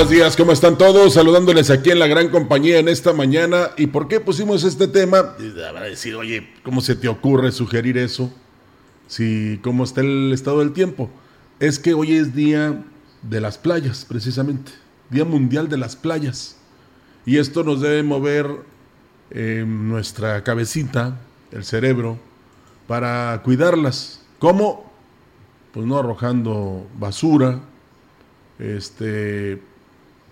Buenos días, ¿cómo están todos? Saludándoles aquí en la gran compañía en esta mañana. ¿Y por qué pusimos este tema? Habrá decir, oye, ¿cómo se te ocurre sugerir eso? Si, ¿cómo está el estado del tiempo? Es que hoy es día de las playas, precisamente. Día Mundial de las Playas. Y esto nos debe mover eh, nuestra cabecita, el cerebro, para cuidarlas. ¿Cómo? Pues no arrojando basura, este,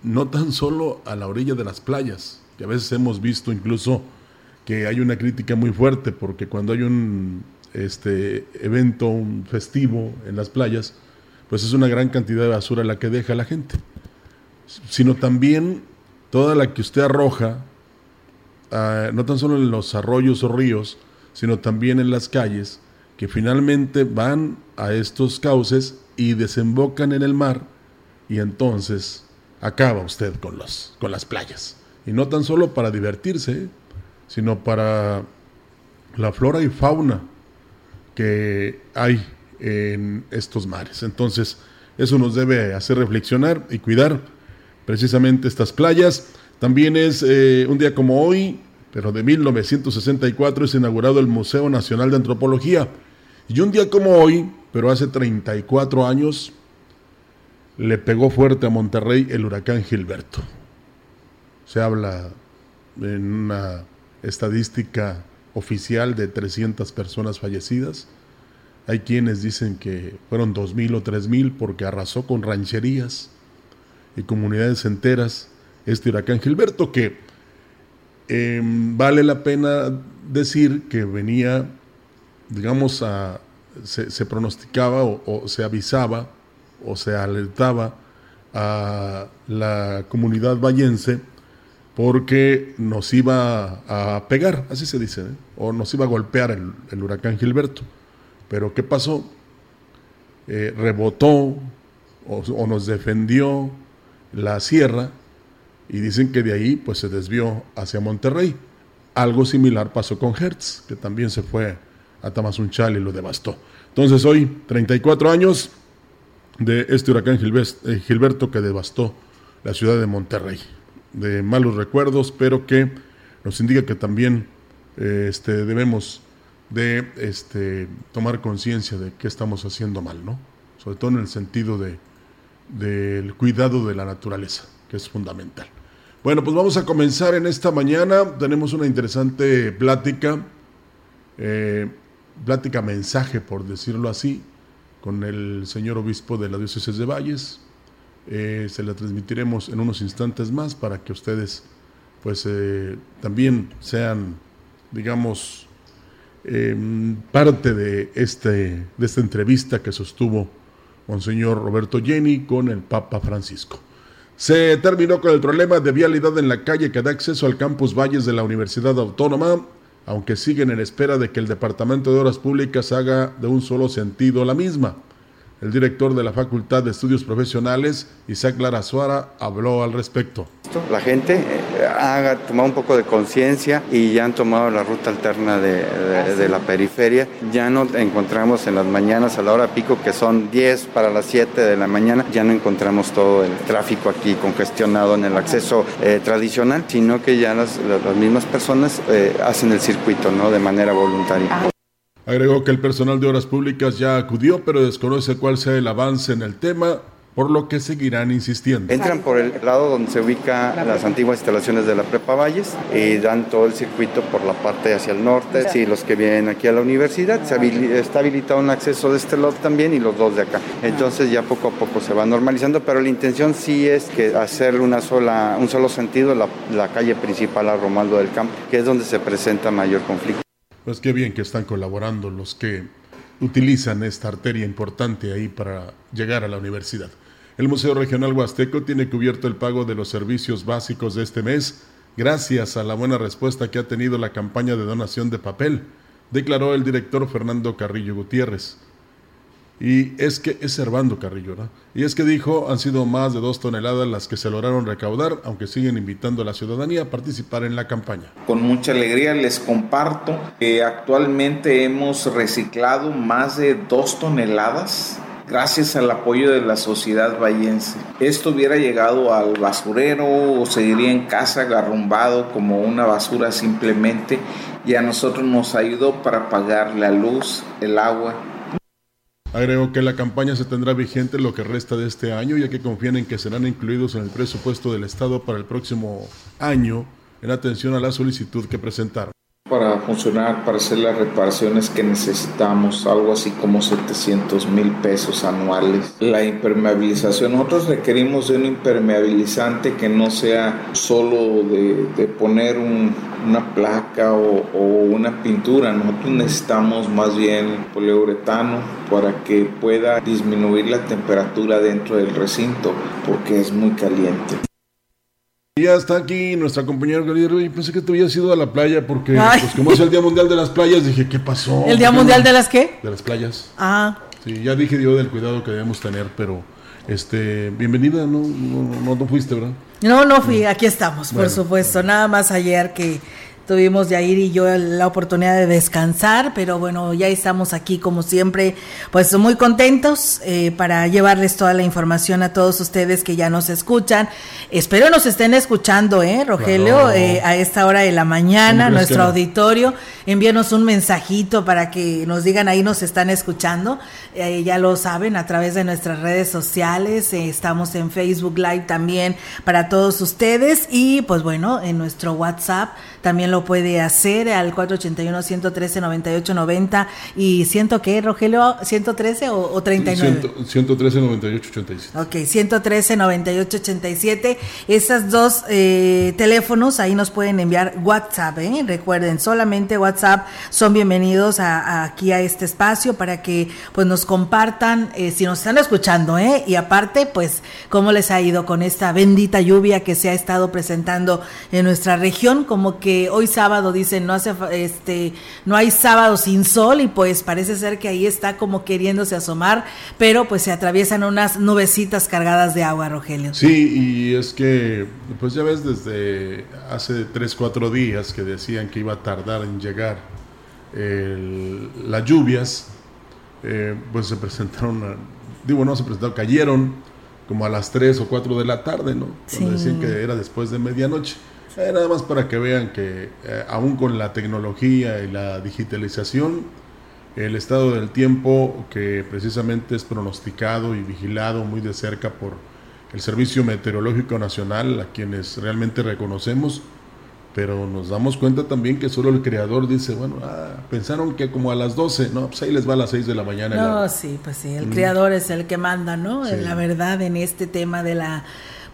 no tan solo a la orilla de las playas, que a veces hemos visto incluso que hay una crítica muy fuerte porque cuando hay un este evento, un festivo en las playas, pues es una gran cantidad de basura la que deja la gente, sino también toda la que usted arroja, ah, no tan solo en los arroyos o ríos, sino también en las calles, que finalmente van a estos cauces y desembocan en el mar y entonces acaba usted con, los, con las playas. Y no tan solo para divertirse, sino para la flora y fauna que hay en estos mares. Entonces, eso nos debe hacer reflexionar y cuidar precisamente estas playas. También es eh, un día como hoy, pero de 1964, es inaugurado el Museo Nacional de Antropología. Y un día como hoy, pero hace 34 años, le pegó fuerte a Monterrey el huracán Gilberto. Se habla en una estadística oficial de 300 personas fallecidas. Hay quienes dicen que fueron 2.000 o 3.000 porque arrasó con rancherías y comunidades enteras este huracán Gilberto que em, vale la pena decir que venía, digamos, a, se, pronosticaba o se avisaba o se alertaba a la comunidad vallense porque nos iba a pegar, así se dice, ¿eh? o nos iba a golpear el, huracán Gilberto. Pero ¿qué pasó? Eh, rebotó o, nos defendió la sierra y dicen que de ahí pues se desvió hacia Monterrey. Algo similar pasó con Hertz, que también se fue a Tamazunchal y lo devastó. Entonces hoy, 34 años, de este huracán eh, Gilberto que devastó la ciudad de Monterrey. De malos recuerdos, pero que nos indica que también eh, este, debemos de este, tomar conciencia de qué estamos haciendo mal, ¿no? Sobre todo en el sentido de, del cuidado de la naturaleza, que es fundamental. Bueno, pues vamos a comenzar en esta mañana. Tenemos una interesante plática, eh, plática mensaje, por decirlo así, con el señor obispo de la diócesis de Valles. Eh, se la transmitiremos en unos instantes más para que ustedes pues eh, también sean, digamos, em, parte de, este, de esta entrevista que sostuvo Monseñor Roberto Jenny con el Papa Francisco. Se terminó con el problema de vialidad en la calle que da acceso al campus Valles de la Universidad Autónoma aunque siguen en espera de que el Departamento de Obras Públicas haga de un solo sentido la misma. El director de la Facultad de Estudios Profesionales, Isaac Lara Suara, habló al respecto. La gente eh, ha tomado un poco de conciencia y ya han tomado la ruta alterna de, la periferia. Ya no encontramos en las mañanas a la hora pico, que son 10 para las 7 de la mañana, ya no encontramos todo el tráfico aquí congestionado en el acceso eh, tradicional, sino que ya las, mismas personas eh, hacen el circuito ¿no? de manera voluntaria. Agregó que el personal de obras públicas ya acudió, pero desconoce cuál sea el avance en el tema, por lo que seguirán insistiendo. Entran por el lado donde se ubican las antiguas instalaciones de la Prepa Valles y dan todo el circuito por la parte hacia el norte. Sí, los que vienen aquí a la universidad, se está habilitado un acceso de este lado también y los dos de acá. Entonces ya poco a poco se va normalizando, pero la intención sí es que hacerle una sola, un solo sentido la, la calle principal a Romaldo del Campo, que es donde se presenta mayor conflicto. Pues qué bien que están colaborando los que utilizan esta arteria importante ahí para llegar a la universidad. El Museo Regional Huasteco tiene cubierto el pago de los servicios básicos de este mes gracias a la buena respuesta que ha tenido la campaña de donación de papel, declaró el director Fernando Carrillo Gutiérrez. Y es que es Servando Carrillo, ¿no? Y es que dijo, han sido más de dos toneladas las que se lograron recaudar, aunque siguen invitando a la ciudadanía a participar en la campaña. Con mucha alegría les comparto que actualmente hemos reciclado más de dos toneladas gracias al apoyo de la sociedad vallense. Esto hubiera llegado al basurero o seguiría en casa agarrumbado como una basura simplemente y a nosotros nos ayudó para pagar la luz, el agua. Agregó que la campaña se tendrá vigente lo que resta de este año, ya que confían en que serán incluidos en el presupuesto del Estado para el próximo año en atención a la solicitud que presentaron para funcionar, para hacer las reparaciones que necesitamos, algo así como 700 mil pesos anuales. La impermeabilización, nosotros requerimos de un impermeabilizante que no sea solo de, poner una placa o, una pintura, nosotros necesitamos más bien poliuretano para que pueda disminuir la temperatura dentro del recinto porque es muy caliente. Ya está aquí nuestra compañera y pensé que tú habías ido a la playa porque, pues, como es el Día Mundial de las Playas, dije, ¿qué pasó? ¿El Día Mundial de las qué? De las playas. Ah. Sí, ya dije yo del cuidado que debemos tener, pero, este, bienvenida, no, no, no, fuiste, ¿verdad? No, no fui, aquí estamos, por supuesto. Nada más ayer que Tuvimos Yair y yo la oportunidad de descansar, pero bueno, ya estamos aquí como siempre, pues muy contentos eh, para llevarles toda la información a todos ustedes que ya nos escuchan. Espero nos estén escuchando, ¿eh, Rogelio? Eh, a esta hora de la mañana, nuestro auditorio. Envíenos un mensajito para que nos digan ahí nos están escuchando. Eh, ya lo saben a través de nuestras redes sociales. estamos en Facebook Live también para todos ustedes. Y pues bueno, en nuestro WhatsApp también lo puede hacer al 481-113-9890 y siento que, Rogelio, 113 o, o 39. 113-9887. Ok, 113-9887. Esas dos eh, teléfonos ahí nos pueden enviar WhatsApp, ¿eh? recuerden, solamente WhatsApp son bienvenidos a, aquí a este espacio para que pues nos compartan eh, si nos están escuchando, ¿eh? y aparte pues cómo les ha ido con esta bendita lluvia que se ha estado presentando en nuestra región, como que hoy sábado dicen no hace este no hay sábado sin sol y pues parece ser que ahí está como queriéndose asomar, pero pues se atraviesan unas nubecitas cargadas de agua, Rogelio. Sí, y es que pues ya ves desde hace tres, cuatro días que decían que iba a tardar en llegar las lluvias, eh, pues se presentaron, digo, no se presentaron, cayeron como a las 3 o 4 de la tarde, ¿no? Cuando decían que era después de medianoche. Eh, nada más para que vean que eh, aún con la tecnología y la digitalización, el estado del tiempo que precisamente es pronosticado y vigilado muy de cerca por el Servicio Meteorológico Nacional, a quienes realmente reconocemos, pero nos damos cuenta también que solo el creador dice, bueno, ah, pensaron que como a las 12, no, pues ahí les va a las 6 de la mañana. No, sí, pues sí, el creador es el que manda, ¿no? La verdad en este tema de la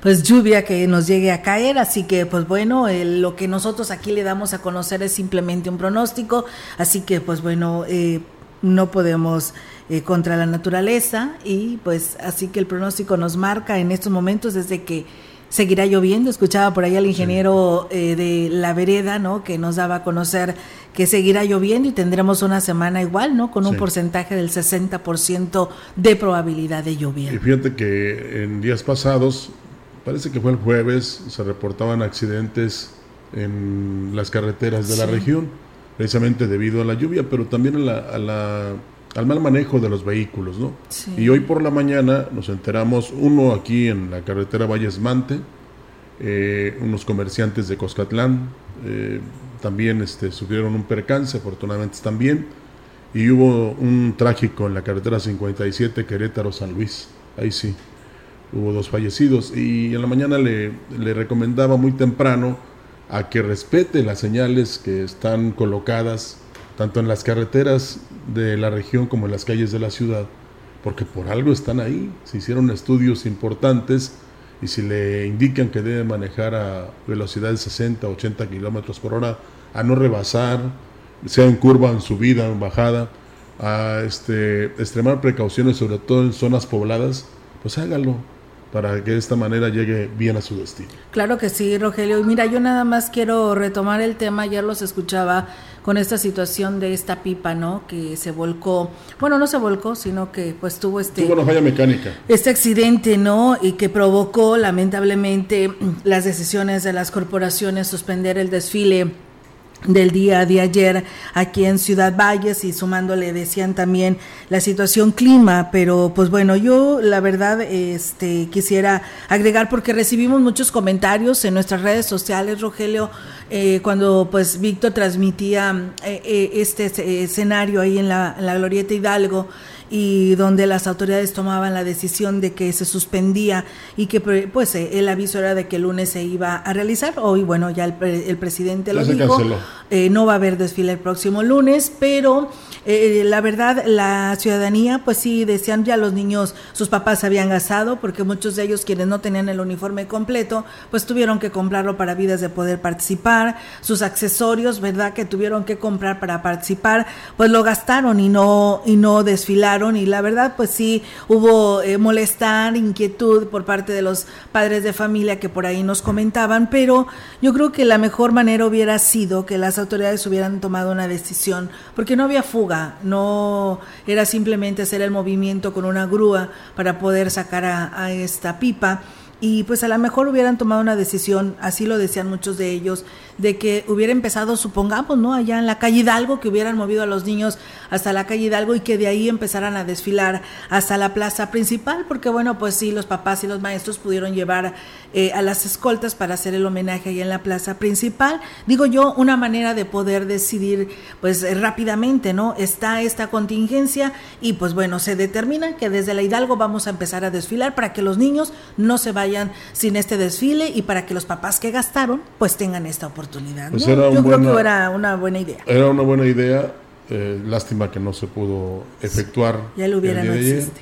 pues lluvia que nos llegue a caer, así que pues bueno, lo que nosotros aquí le damos a conocer es simplemente un pronóstico, así que pues bueno, eh, no podemos eh, contra la naturaleza y pues así que el pronóstico nos marca en estos momentos desde que seguirá lloviendo. Escuchaba por ahí al ingeniero eh, de la vereda, ¿no? Que nos daba a conocer que seguirá lloviendo y tendremos una semana igual, ¿no? Con un porcentaje del 60% de probabilidad de lluvia. Y fíjate que en días pasados parece que fue el jueves, se reportaban accidentes en las carreteras de la región, precisamente debido a la lluvia, pero también a la, al mal manejo de los vehículos, ¿no? Y hoy por la mañana nos enteramos, uno aquí en la carretera Valles Mante, eh, unos comerciantes de Coscatlán, eh, también este, sufrieron un percance, afortunadamente también, y hubo un trágico en la carretera 57 Querétaro-San Luis, ahí sí hubo dos fallecidos y en la mañana le, recomendaba muy temprano a que respete las señales que están colocadas tanto en las carreteras de la región como en las calles de la ciudad, porque por algo están ahí, se hicieron estudios importantes y si le indican que debe manejar a velocidad de 60, 80 kilómetros por hora, a no rebasar, sea en curva, en subida, en bajada, a este, extremar precauciones, sobre todo en zonas pobladas, pues hágalo para que de esta manera llegue bien a su destino. Claro que sí, Rogelio. Y mira, yo nada más quiero retomar el tema, ayer los escuchaba con esta situación de esta pipa, ¿no? Que se volcó, bueno, no se volcó, sino que pues tuvo este... Tuvo una falla mecánica. Este accidente, ¿no? Y que provocó lamentablemente las decisiones de las corporaciones suspender el desfile del día de ayer aquí en Ciudad Valles y sumándole decían también la situación clima, pero pues bueno, yo la verdad este quisiera agregar porque recibimos muchos comentarios en nuestras redes sociales, Rogelio, eh, cuando pues Víctor transmitía eh, eh, este escenario ahí en la, en la Glorieta Hidalgo y donde las autoridades tomaban la decisión de que se suspendía y que pues eh, el aviso era de que el lunes se iba a realizar. Hoy, bueno, ya el, presidente lo dijo, eh, no va a haber desfile el próximo lunes, pero eh, la verdad, la ciudadanía, pues sí, decían ya los niños, sus papás se habían gastado, porque muchos de ellos, quienes no tenían el uniforme completo, pues tuvieron que comprarlo para vidas de poder participar, sus accesorios, ¿verdad?, que tuvieron que comprar para participar, pues lo gastaron y no, y no desfilaron, y la verdad, pues sí, hubo eh, molestar, inquietud por parte de los padres de familia que por ahí nos comentaban, pero yo creo que la mejor manera hubiera sido que las autoridades hubieran tomado una decisión, porque no había fuga no era simplemente hacer el movimiento con una grúa para poder sacar a esta pipa y pues a lo mejor hubieran tomado una decisión, así lo decían muchos de ellos, de que hubiera empezado, supongamos, ¿no? Allá en la calle Hidalgo, que hubieran movido a los niños hasta la calle Hidalgo y que de ahí empezaran a desfilar hasta la plaza principal, porque bueno, pues sí, los papás y los maestros pudieron llevar eh, a las escoltas para hacer el homenaje ahí en la plaza principal. Digo yo, una manera de poder decidir, pues eh, rápidamente, ¿no? Está esta contingencia y pues bueno, se determina que desde la Hidalgo vamos a empezar a desfilar para que los niños no se vayan sin este desfile y para que los papás que gastaron pues tengan esta oportunidad. Pues Yo creo que era una buena idea. Era una buena idea, eh, lástima que no se pudo efectuar. Ya lo hubiera, no existe.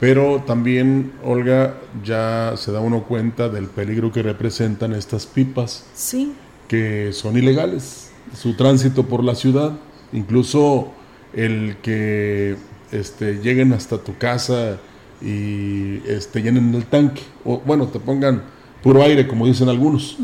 Pero también, Olga, ya se da uno cuenta del peligro que representan estas pipas. Sí. Que son ilegales. Su tránsito por la ciudad, incluso el que este, lleguen hasta tu casa y este, llenen el tanque, o bueno, te pongan puro aire, como dicen algunos.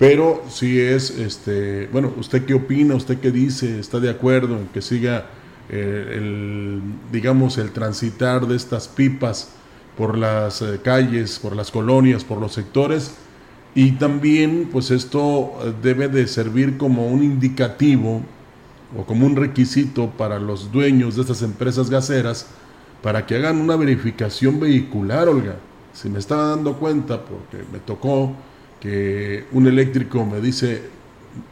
Pero si es, este, bueno, ¿usted qué opina? ¿Usted qué dice? ¿Está de acuerdo en que siga eh, el, digamos, el transitar de estas pipas por las eh, calles, por las colonias, por los sectores? Y también, pues esto debe de servir como un indicativo o como un requisito para los dueños de estas empresas gaseras para que hagan una verificación vehicular, Olga. Si me estaba dando cuenta, porque me tocó que un eléctrico me dice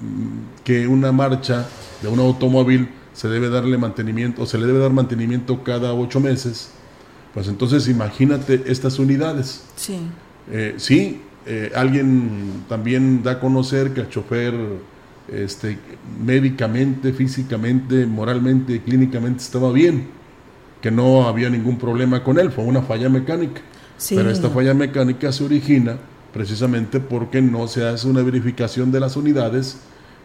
mm, que una marcha de un automóvil se debe darle mantenimiento, o se le debe dar mantenimiento cada ocho meses, pues entonces imagínate estas unidades. Sí. Eh, sí, eh, alguien también da a conocer que el chofer este, médicamente, físicamente, moralmente, clínicamente estaba bien que no había ningún problema con él, fue una falla mecánica. Pero esta falla mecánica se origina precisamente porque no se hace una verificación de las unidades,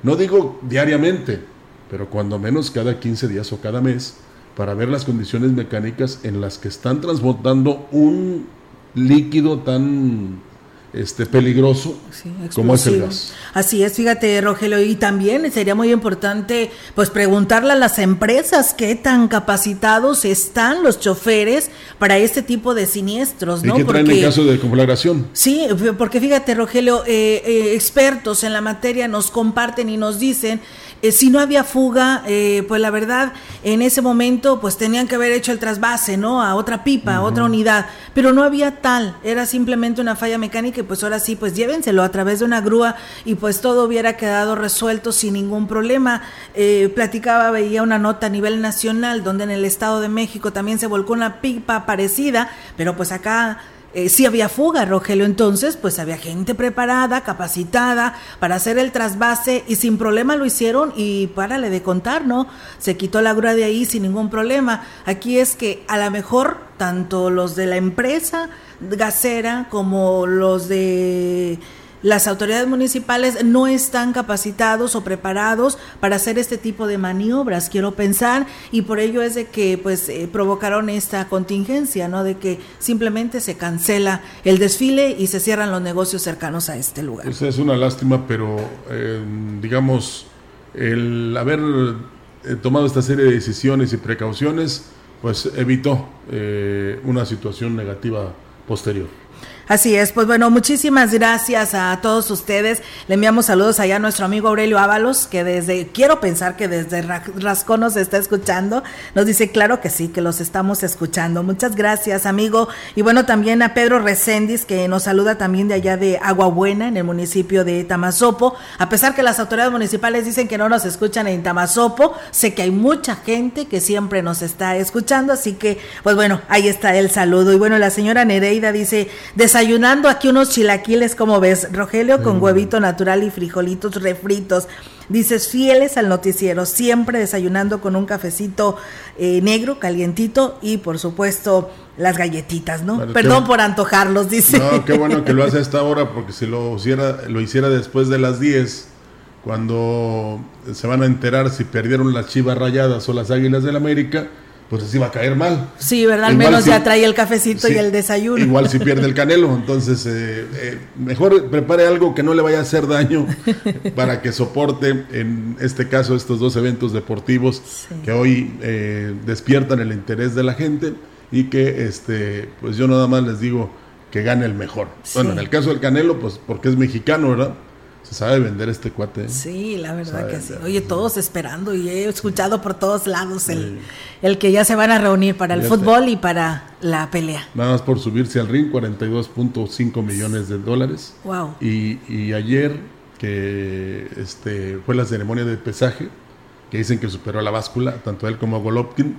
no digo diariamente, pero cuando menos cada 15 días o cada mes, para ver las condiciones mecánicas en las que están transportando un líquido tan este peligroso como es el gas. Así es, fíjate Rogelio, y también sería muy importante pues preguntarle a las empresas qué tan capacitados están los choferes para este tipo de siniestros, ¿no? ¿Y qué traen en caso de conflagración? Sí, porque fíjate Rogelio, eh, eh, expertos en la materia nos comparten y nos dicen eh, si no había fuga, eh, pues la verdad, en ese momento, pues tenían que haber hecho el trasvase, ¿no? A otra pipa, a otra unidad, pero no había tal, era simplemente una falla mecánica y pues ahora sí, pues llévenselo a través de una grúa y pues todo hubiera quedado resuelto sin ningún problema. Eh, platicaba, veía una nota a nivel nacional donde en el Estado de México también se volcó una pipa parecida, pero pues acá eh, sí había fuga, Rogelio. Entonces, pues había gente preparada, capacitada para hacer el trasvase y sin problema lo hicieron y párale de contar, ¿no? Se quitó la grúa de ahí sin ningún problema. Aquí es que a lo mejor tanto los de la empresa gasera como los de las autoridades municipales no están capacitados o preparados para hacer este tipo de maniobras, quiero pensar, y por ello es de que pues eh, provocaron esta contingencia, ¿no? De que simplemente se cancela el desfile y se cierran los negocios cercanos a este lugar. Esa es una lástima, pero eh, digamos, el haber eh, tomado esta serie de decisiones y precauciones, pues evitó una situación negativa posterior. Así es, pues bueno, muchísimas gracias a todos ustedes. Le enviamos saludos allá a nuestro amigo Aurelio Ábalos, que desde, quiero pensar que desde Rascón nos está escuchando. Nos dice, claro que sí, que los estamos escuchando. Muchas gracias, amigo. Y bueno, también a Pedro Recendis, que nos saluda también de allá de Agua Buena, en el municipio de Tamazopo. A pesar que las autoridades municipales dicen que no nos escuchan en Tamazopo, sé que hay mucha gente que siempre nos está escuchando, así que, pues bueno, ahí está el saludo. Y bueno, la señora Nereida dice, desayunando aquí unos chilaquiles, como ves, Rogelio, con mm. huevito natural y frijolitos refritos. Dices, fieles al noticiero, siempre desayunando con un cafecito eh, negro, calientito y por supuesto las galletitas, ¿no? Perdón por antojarlos, dice. No, qué bueno que lo hace a esta hora porque si lo hiciera, lo hiciera después de las 10, cuando se van a enterar si perdieron las chivas rayadas o las águilas del América, pues así va a caer mal. Sí, ¿verdad? Al menos ya trae el cafecito y el desayuno. Igual si pierde el canelo, entonces eh, eh, mejor prepare algo que no le vaya a hacer daño para que soporte, en este caso, estos dos eventos deportivos que hoy eh, despiertan el interés de la gente y que, este, pues yo nada más les digo que gane el mejor. Bueno, en el caso del canelo, pues porque es mexicano, ¿verdad? Se sabe vender este cuate. ¿eh? Sí, la verdad que sí. Oye, todos esperando y he escuchado por todos lados el, el que ya se van a reunir para el fútbol y para la pelea. Nada más por subirse al ring, 42.5 millones de dólares. Wow. Y, y ayer, que este, fue la ceremonia de pesaje, que dicen que superó la báscula, tanto él como Golovkin,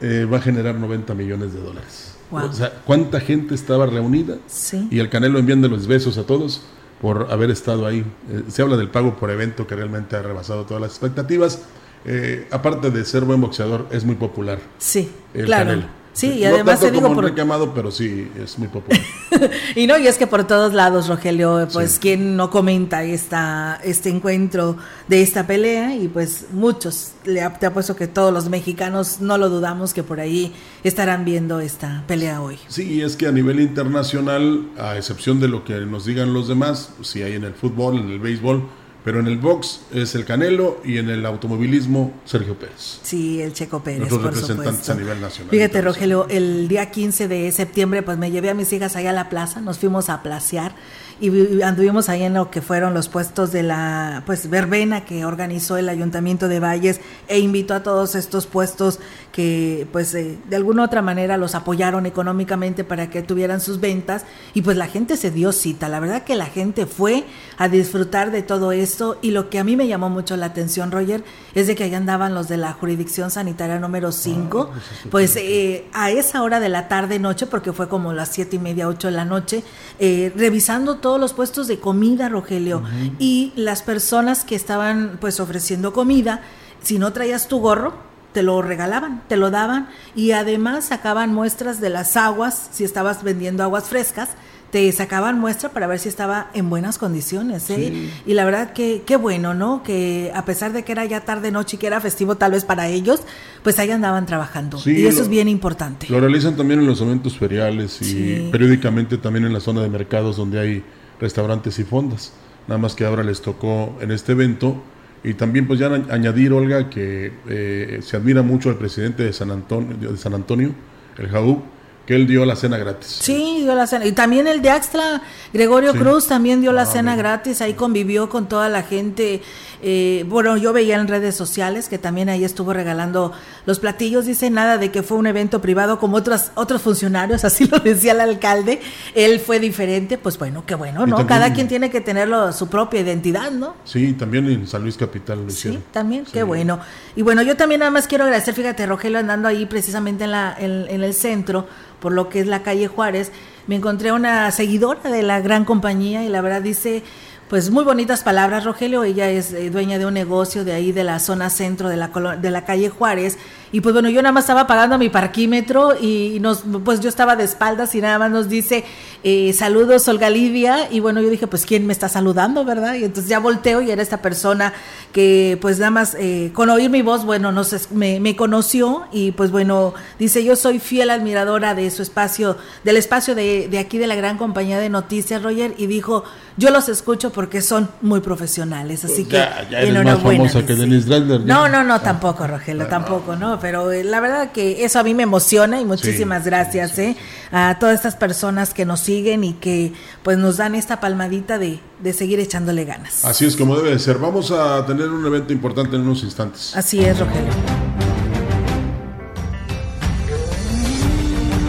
eh, va a generar 90 millones de dólares. Wow. O sea, ¿cuánta gente estaba reunida? Sí. Y el Canelo enviando los besos a todos por haber estado ahí. Eh, se habla del pago por evento que realmente ha rebasado todas las expectativas. Eh, aparte de ser buen boxeador, es muy popular. Sí, claro. Sí, y además se digo por quemado, pero sí es muy popular. y no, y es que por todos lados, Rogelio, pues quién no comenta esta este encuentro de esta pelea y pues muchos le te apuesto que todos los mexicanos no lo dudamos que por ahí estarán viendo esta pelea hoy. Sí, es que a nivel internacional, a excepción de lo que nos digan los demás, si hay en el fútbol, en el béisbol, pero en el box es el Canelo y en el automovilismo Sergio Pérez. Sí, el Checo Pérez. Nuestros representantes a nivel nacional. Fíjate, Rogelio, el día 15 de septiembre, pues me llevé a mis hijas allá a la plaza, nos fuimos a placear y anduvimos ahí en lo que fueron los puestos de la pues verbena que organizó el Ayuntamiento de Valles e invitó a todos estos puestos que pues eh, de alguna u otra manera los apoyaron económicamente para que tuvieran sus ventas y pues la gente se dio cita, la verdad que la gente fue a disfrutar de todo esto y lo que a mí me llamó mucho la atención Roger es de que ahí andaban los de la jurisdicción sanitaria número 5, ah, pues eh, a esa hora de la tarde noche porque fue como las siete y media, ocho de la noche, eh, revisando todos los puestos de comida, Rogelio, y las personas que estaban pues ofreciendo comida, si no traías tu gorro, te lo regalaban, te lo daban y además sacaban muestras de las aguas, si estabas vendiendo aguas frescas, te sacaban muestra para ver si estaba en buenas condiciones. ¿eh? Y la verdad que qué bueno, ¿no? Que a pesar de que era ya tarde noche y que era festivo tal vez para ellos, pues ahí andaban trabajando. y eso es bien importante. Lo realizan también en los eventos feriales y periódicamente también en la zona de mercados donde hay restaurantes y fondas. Nada más que ahora les tocó en este evento. Y también pues ya añadir, Olga, que eh, se admira mucho al presidente de San Antonio, de San Antonio el Jaú, que él dio la cena gratis. Sí, dio la cena. Y también el de Axtra, Gregorio Cruz, también dio la ah, cena gratis. Ahí convivió con toda la gente. Eh, bueno, yo veía en redes sociales que también ahí estuvo regalando los platillos. Dice nada de que fue un evento privado como otros, otros funcionarios, así lo decía el alcalde. Él fue diferente. Pues bueno, qué bueno, ¿no? Cada quien tiene que tener su propia identidad, ¿no? Sí, también en San Luis Capital lo Sí, también, qué bueno. Y bueno, yo también nada más quiero agradecer, fíjate, Rogelio andando ahí precisamente en, la, en el centro por lo que es la calle Juárez, me encontré una seguidora de la gran compañía y la verdad dice, pues muy bonitas palabras, Rogelio. Ella es eh, dueña de un negocio de ahí de la zona centro de la, de la calle Juárez. Y pues bueno, yo nada más estaba pagando mi parquímetro y nos, pues yo estaba de espaldas y nada más nos dice eh, saludos Olga Lidia. Y bueno, yo dije, pues ¿quién me está saludando, verdad? Y entonces ya volteo y era esta persona que pues nada más eh, con oír mi voz, bueno, no sé, me, me conoció y pues bueno, dice, yo soy fiel admiradora de su espacio, del espacio de, de aquí de la gran compañía de noticias, Roger, y dijo, yo los escucho porque son muy profesionales, así que ya, ya eres más famosa que Denise Dresler. No, no, no, tampoco, Rogelio, tampoco, ¿no? Pero eh, la verdad que eso a mí me emociona y muchísimas gracias, ¿eh? A todas estas personas que nos siguen y que pues nos dan esta palmadita de, de seguir echándole ganas. Así es como debe de ser. Vamos a tener un evento importante en unos instantes. Así es, Rogelio.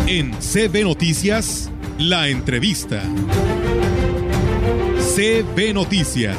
En CB Noticias, la entrevista. CB Noticias.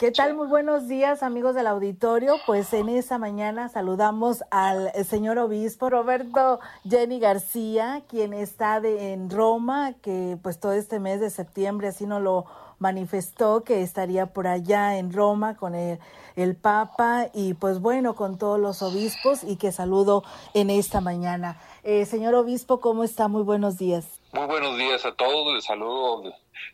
¿Qué tal? Muy buenos días, amigos del auditorio. Pues en esta mañana saludamos al señor obispo Roberto Jenny García, quien está de, en Roma, que pues todo este mes de septiembre así nos lo manifestó que estaría por allá en Roma con el, el, Papa y pues bueno, con todos los obispos y que saludo en esta mañana. Eh, señor obispo, ¿cómo está? Muy buenos días. Muy buenos días a todos. Les saludo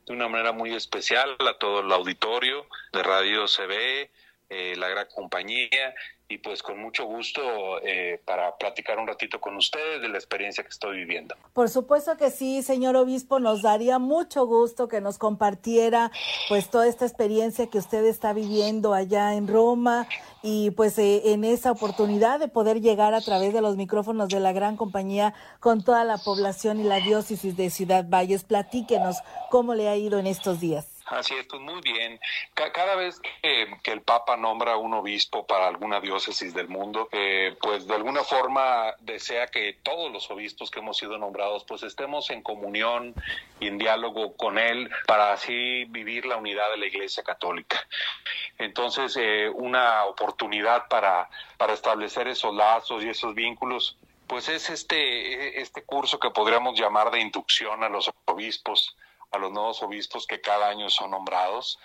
de una manera muy especial a todo el auditorio de Radio CB, eh, la gran compañía y pues con mucho gusto eh, para platicar un ratito con ustedes de la experiencia que estoy viviendo. Por supuesto que sí, señor obispo, nos daría mucho gusto que nos compartiera pues toda esta experiencia que usted está viviendo allá en Roma y pues eh, en esa oportunidad de poder llegar a través de los micrófonos de la gran compañía con toda la población y la diócesis de Ciudad Valles. Platíquenos cómo le ha ido en estos días. Así es, pues muy bien. Cada vez que, el Papa nombra un obispo para alguna diócesis del mundo, eh, pues de alguna forma desea que todos los obispos que hemos sido nombrados, pues estemos en comunión y en diálogo con él para así vivir la unidad de la Iglesia Católica. Entonces, eh, una oportunidad para, para establecer esos lazos y esos vínculos pues es este, este curso que podríamos llamar de inducción a los obispos a los nuevos obispos que cada año son nombrados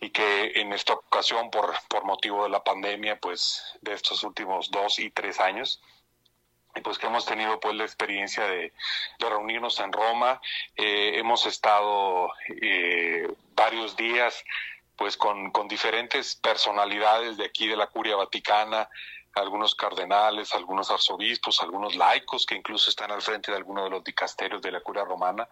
y que en esta ocasión por, por motivo de la pandemia pues de estos últimos dos y tres años y pues que hemos tenido pues la experiencia de, reunirnos en Roma eh, hemos estado eh, varios días pues con, con diferentes personalidades de aquí de la curia vaticana algunos cardenales, algunos arzobispos, algunos laicos que incluso están al frente de algunos de los dicasterios de la curia romana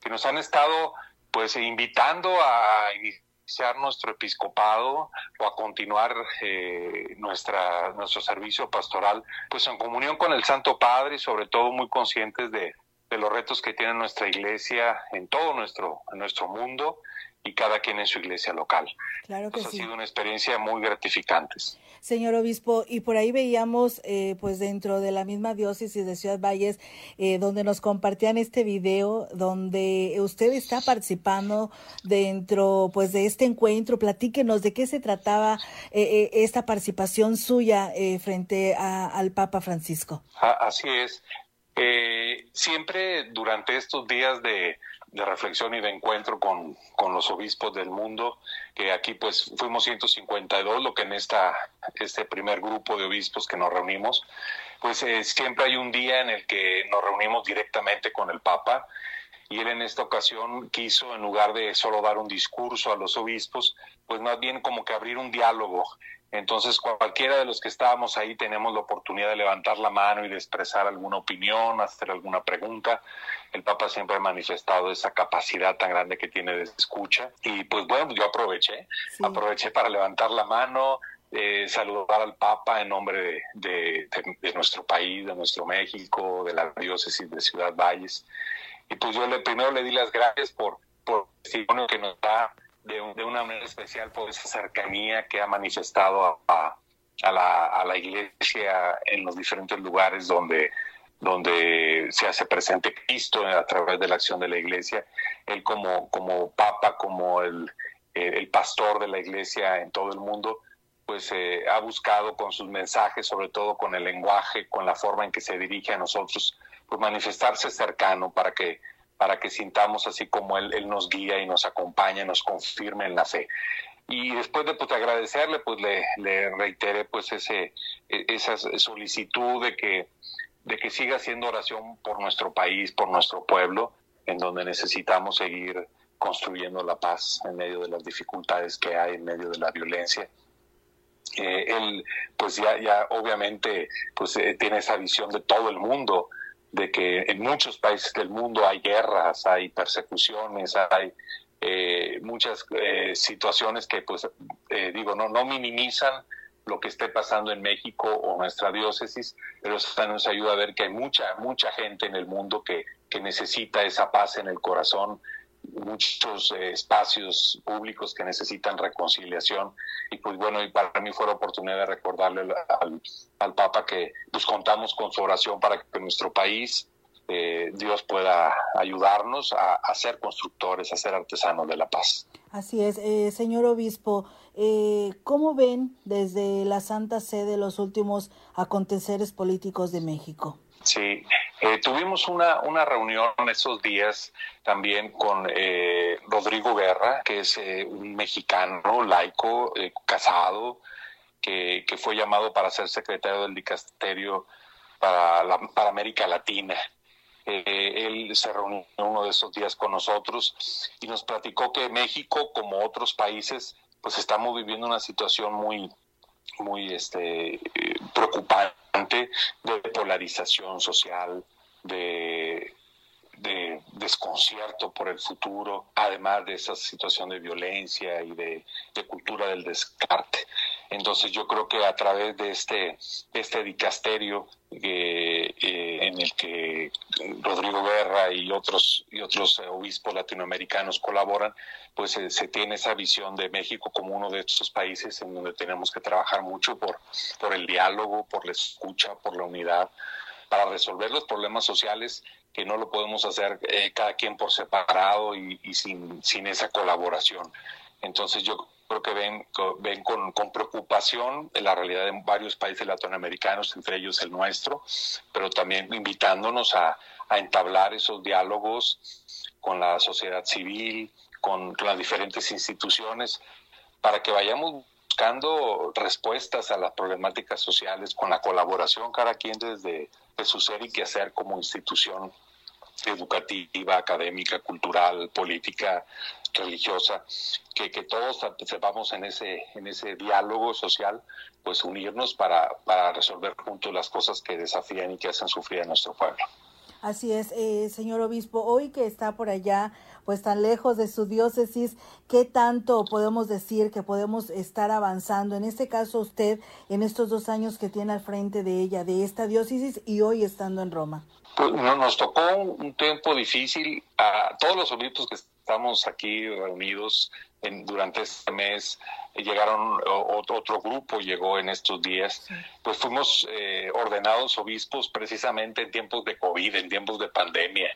que nos han estado pues invitando a iniciar nuestro episcopado o a continuar eh, nuestra, nuestro servicio pastoral pues en comunión con el Santo Padre y sobre todo muy conscientes de, de los retos que tiene nuestra iglesia en todo nuestro, nuestro mundo y cada quien en su iglesia local. Claro que pues sí. Ha sido una experiencia muy gratificante. Señor obispo, y por ahí veíamos, eh, pues dentro de la misma diócesis de Ciudad Valles, eh, donde nos compartían este video, donde usted está participando dentro, pues de este encuentro. Platíquenos de qué se trataba eh, esta participación suya frente a, al Papa Francisco. Así es. siempre durante estos días de de reflexión y de encuentro con, con, los obispos del mundo, que aquí pues fuimos 152, lo que en esta, este primer grupo de obispos que nos reunimos, pues eh, siempre hay un día en el que nos reunimos directamente con el Papa y él en esta ocasión quiso, en lugar de solo dar un discurso a los obispos, pues más bien como que abrir un diálogo entonces, cualquiera de los que estábamos ahí tenemos la oportunidad de levantar la mano y de expresar alguna opinión, hacer alguna pregunta. El Papa siempre ha manifestado esa capacidad tan grande que tiene de escucha. Y pues bueno, yo aproveché, sí. aproveché para levantar la mano, eh, saludar al Papa en nombre de, de, de, nuestro país, de nuestro México, de la diócesis de Ciudad Valles. Y pues yo le, primero le di las gracias por, por el testimonio que nos da de, de, una manera especial por esa cercanía que ha manifestado a, a, la, a, la, iglesia en los diferentes lugares donde, donde se hace presente Cristo a través de la acción de la iglesia. Él como, como papa, como el, el pastor de la iglesia en todo el mundo, pues eh, ha buscado con sus mensajes, sobre todo con el lenguaje, con la forma en que se dirige a nosotros, pues manifestarse cercano para que para que sintamos así como él, nos guía y nos acompaña, nos confirme en la fe. Y después de pues, agradecerle, pues le, le reiteré pues ese, e, esa solicitud de que, de que siga haciendo oración por nuestro país, por nuestro pueblo, en donde necesitamos seguir construyendo la paz en medio de las dificultades que hay, en medio de la violencia. Eh, él, pues ya, ya obviamente, pues eh, tiene esa visión de todo el mundo, de que en muchos países del mundo hay guerras, hay persecuciones, hay eh, muchas situaciones que, pues, digo, no, no minimizan lo que esté pasando en México o nuestra diócesis, pero eso nos ayuda a ver que hay mucha, mucha gente en el mundo que, que necesita esa paz en el corazón, muchos eh, espacios públicos que necesitan reconciliación y pues bueno, y para mí fue la oportunidad de recordarle al, al Papa que pues contamos con su oración para que nuestro país eh, Dios pueda ayudarnos a, a, ser constructores, a ser artesanos de la paz. Así es, eh, señor obispo, eh, ¿cómo ven desde la Santa Sede los últimos aconteceres políticos de México? Sí, eh, tuvimos una, una reunión esos días también con eh, Rodrigo Guerra, que es eh, un mexicano laico, casado, que, que, fue llamado para ser secretario del dicasterio para, la, para América Latina. él se reunió uno de esos días con nosotros y nos platicó que México, como otros países, pues estamos viviendo una situación muy, muy este, preocupante de polarización social, de, de desconcierto por el futuro, además de esa situación de violencia y de, cultura del descarte. Entonces yo creo que a través de este, este dicasterio eh, eh, en el que Rodrigo Guerra y otros, y otros obispos latinoamericanos colaboran, pues eh, se tiene esa visión de México como uno de estos países en donde tenemos que trabajar mucho por, por el diálogo, por la escucha, por la unidad, para resolver los problemas sociales que no lo podemos hacer eh, cada quien por separado y, sin, sin, esa colaboración. Entonces yo creo que ven, ven con, preocupación la realidad de varios países latinoamericanos, entre ellos el nuestro, pero también invitándonos a, entablar esos diálogos con la sociedad civil, con las diferentes instituciones, para que vayamos buscando respuestas a las problemáticas sociales con la colaboración cada quien desde de su ser y hacer como institución educativa, académica, cultural, política, religiosa, que, que todos sepamos en ese, en ese diálogo social, pues unirnos para, para resolver juntos las cosas que desafían y que hacen sufrir a nuestro pueblo. Así es, eh, señor obispo, hoy que está por allá, pues tan lejos de su diócesis, ¿qué tanto podemos decir que podemos estar avanzando? En este caso, usted, en estos dos años que tiene al frente de ella, de esta diócesis y hoy estando en Roma. Pues nos tocó un tiempo difícil a todos los obispos que estamos aquí reunidos en, durante este mes llegaron otro grupo llegó en estos días. Pues fuimos eh, ordenados obispos precisamente en tiempos de covid en tiempos de pandemia.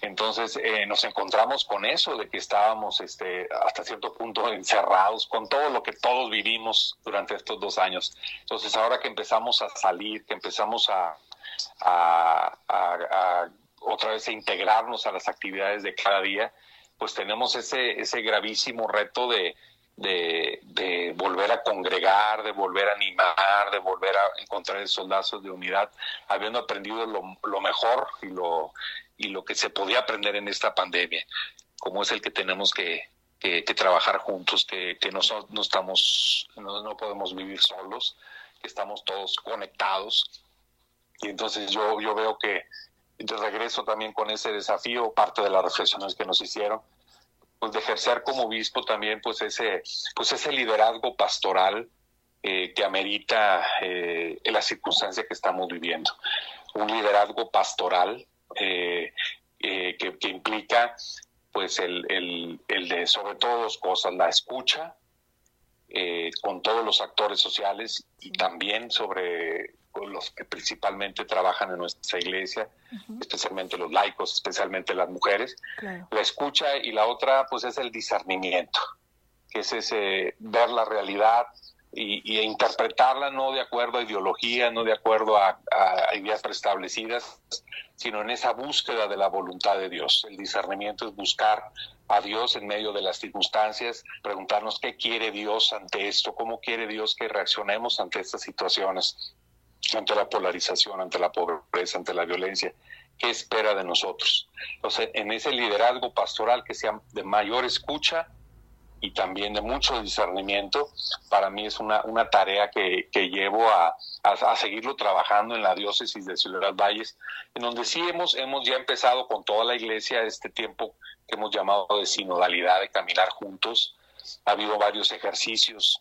Entonces eh, nos encontramos con eso de que estábamos este hasta cierto punto encerrados con todo lo que todos vivimos durante estos dos años. Entonces ahora que empezamos a salir que empezamos a, a, a otra vez a integrarnos a las actividades de cada día pues tenemos ese, ese gravísimo reto de, de, volver a congregar, de volver a animar, de volver a encontrar esos lazos de unidad, habiendo aprendido lo, mejor y lo, y lo que se podía aprender en esta pandemia, como es el que tenemos que, que, trabajar juntos, que, que no, no estamos, no, no, podemos vivir solos, que estamos todos conectados. Y entonces yo, yo veo que de regreso también con ese desafío, parte de las reflexiones que nos hicieron, pues de ejercer como obispo también pues ese, pues ese liderazgo pastoral eh, que amerita eh, la circunstancia que estamos viviendo. Un liderazgo pastoral eh, que, que, implica pues el, el, el, de sobre todo dos cosas, la escucha con todos los actores sociales y también sobre los que principalmente trabajan en nuestra iglesia, especialmente los laicos, especialmente las mujeres. La escucha y la otra, pues, es el discernimiento, que es ese ver la realidad, y, interpretarla no de acuerdo a ideología, no de acuerdo a, ideas preestablecidas, sino en esa búsqueda de la voluntad de Dios. El discernimiento es buscar a Dios en medio de las circunstancias, preguntarnos qué quiere Dios ante esto, cómo quiere Dios que reaccionemos ante estas situaciones, ante la polarización, ante la pobreza, ante la violencia. ¿Qué espera de nosotros? Entonces, en ese liderazgo pastoral que sea de mayor escucha, y también de mucho discernimiento, para mí es una, una tarea que, que llevo a, a, seguirlo trabajando en la diócesis de Ciudad Valles, en donde sí hemos, hemos ya empezado con toda la iglesia este tiempo que hemos llamado de sinodalidad, de caminar juntos. Ha habido varios ejercicios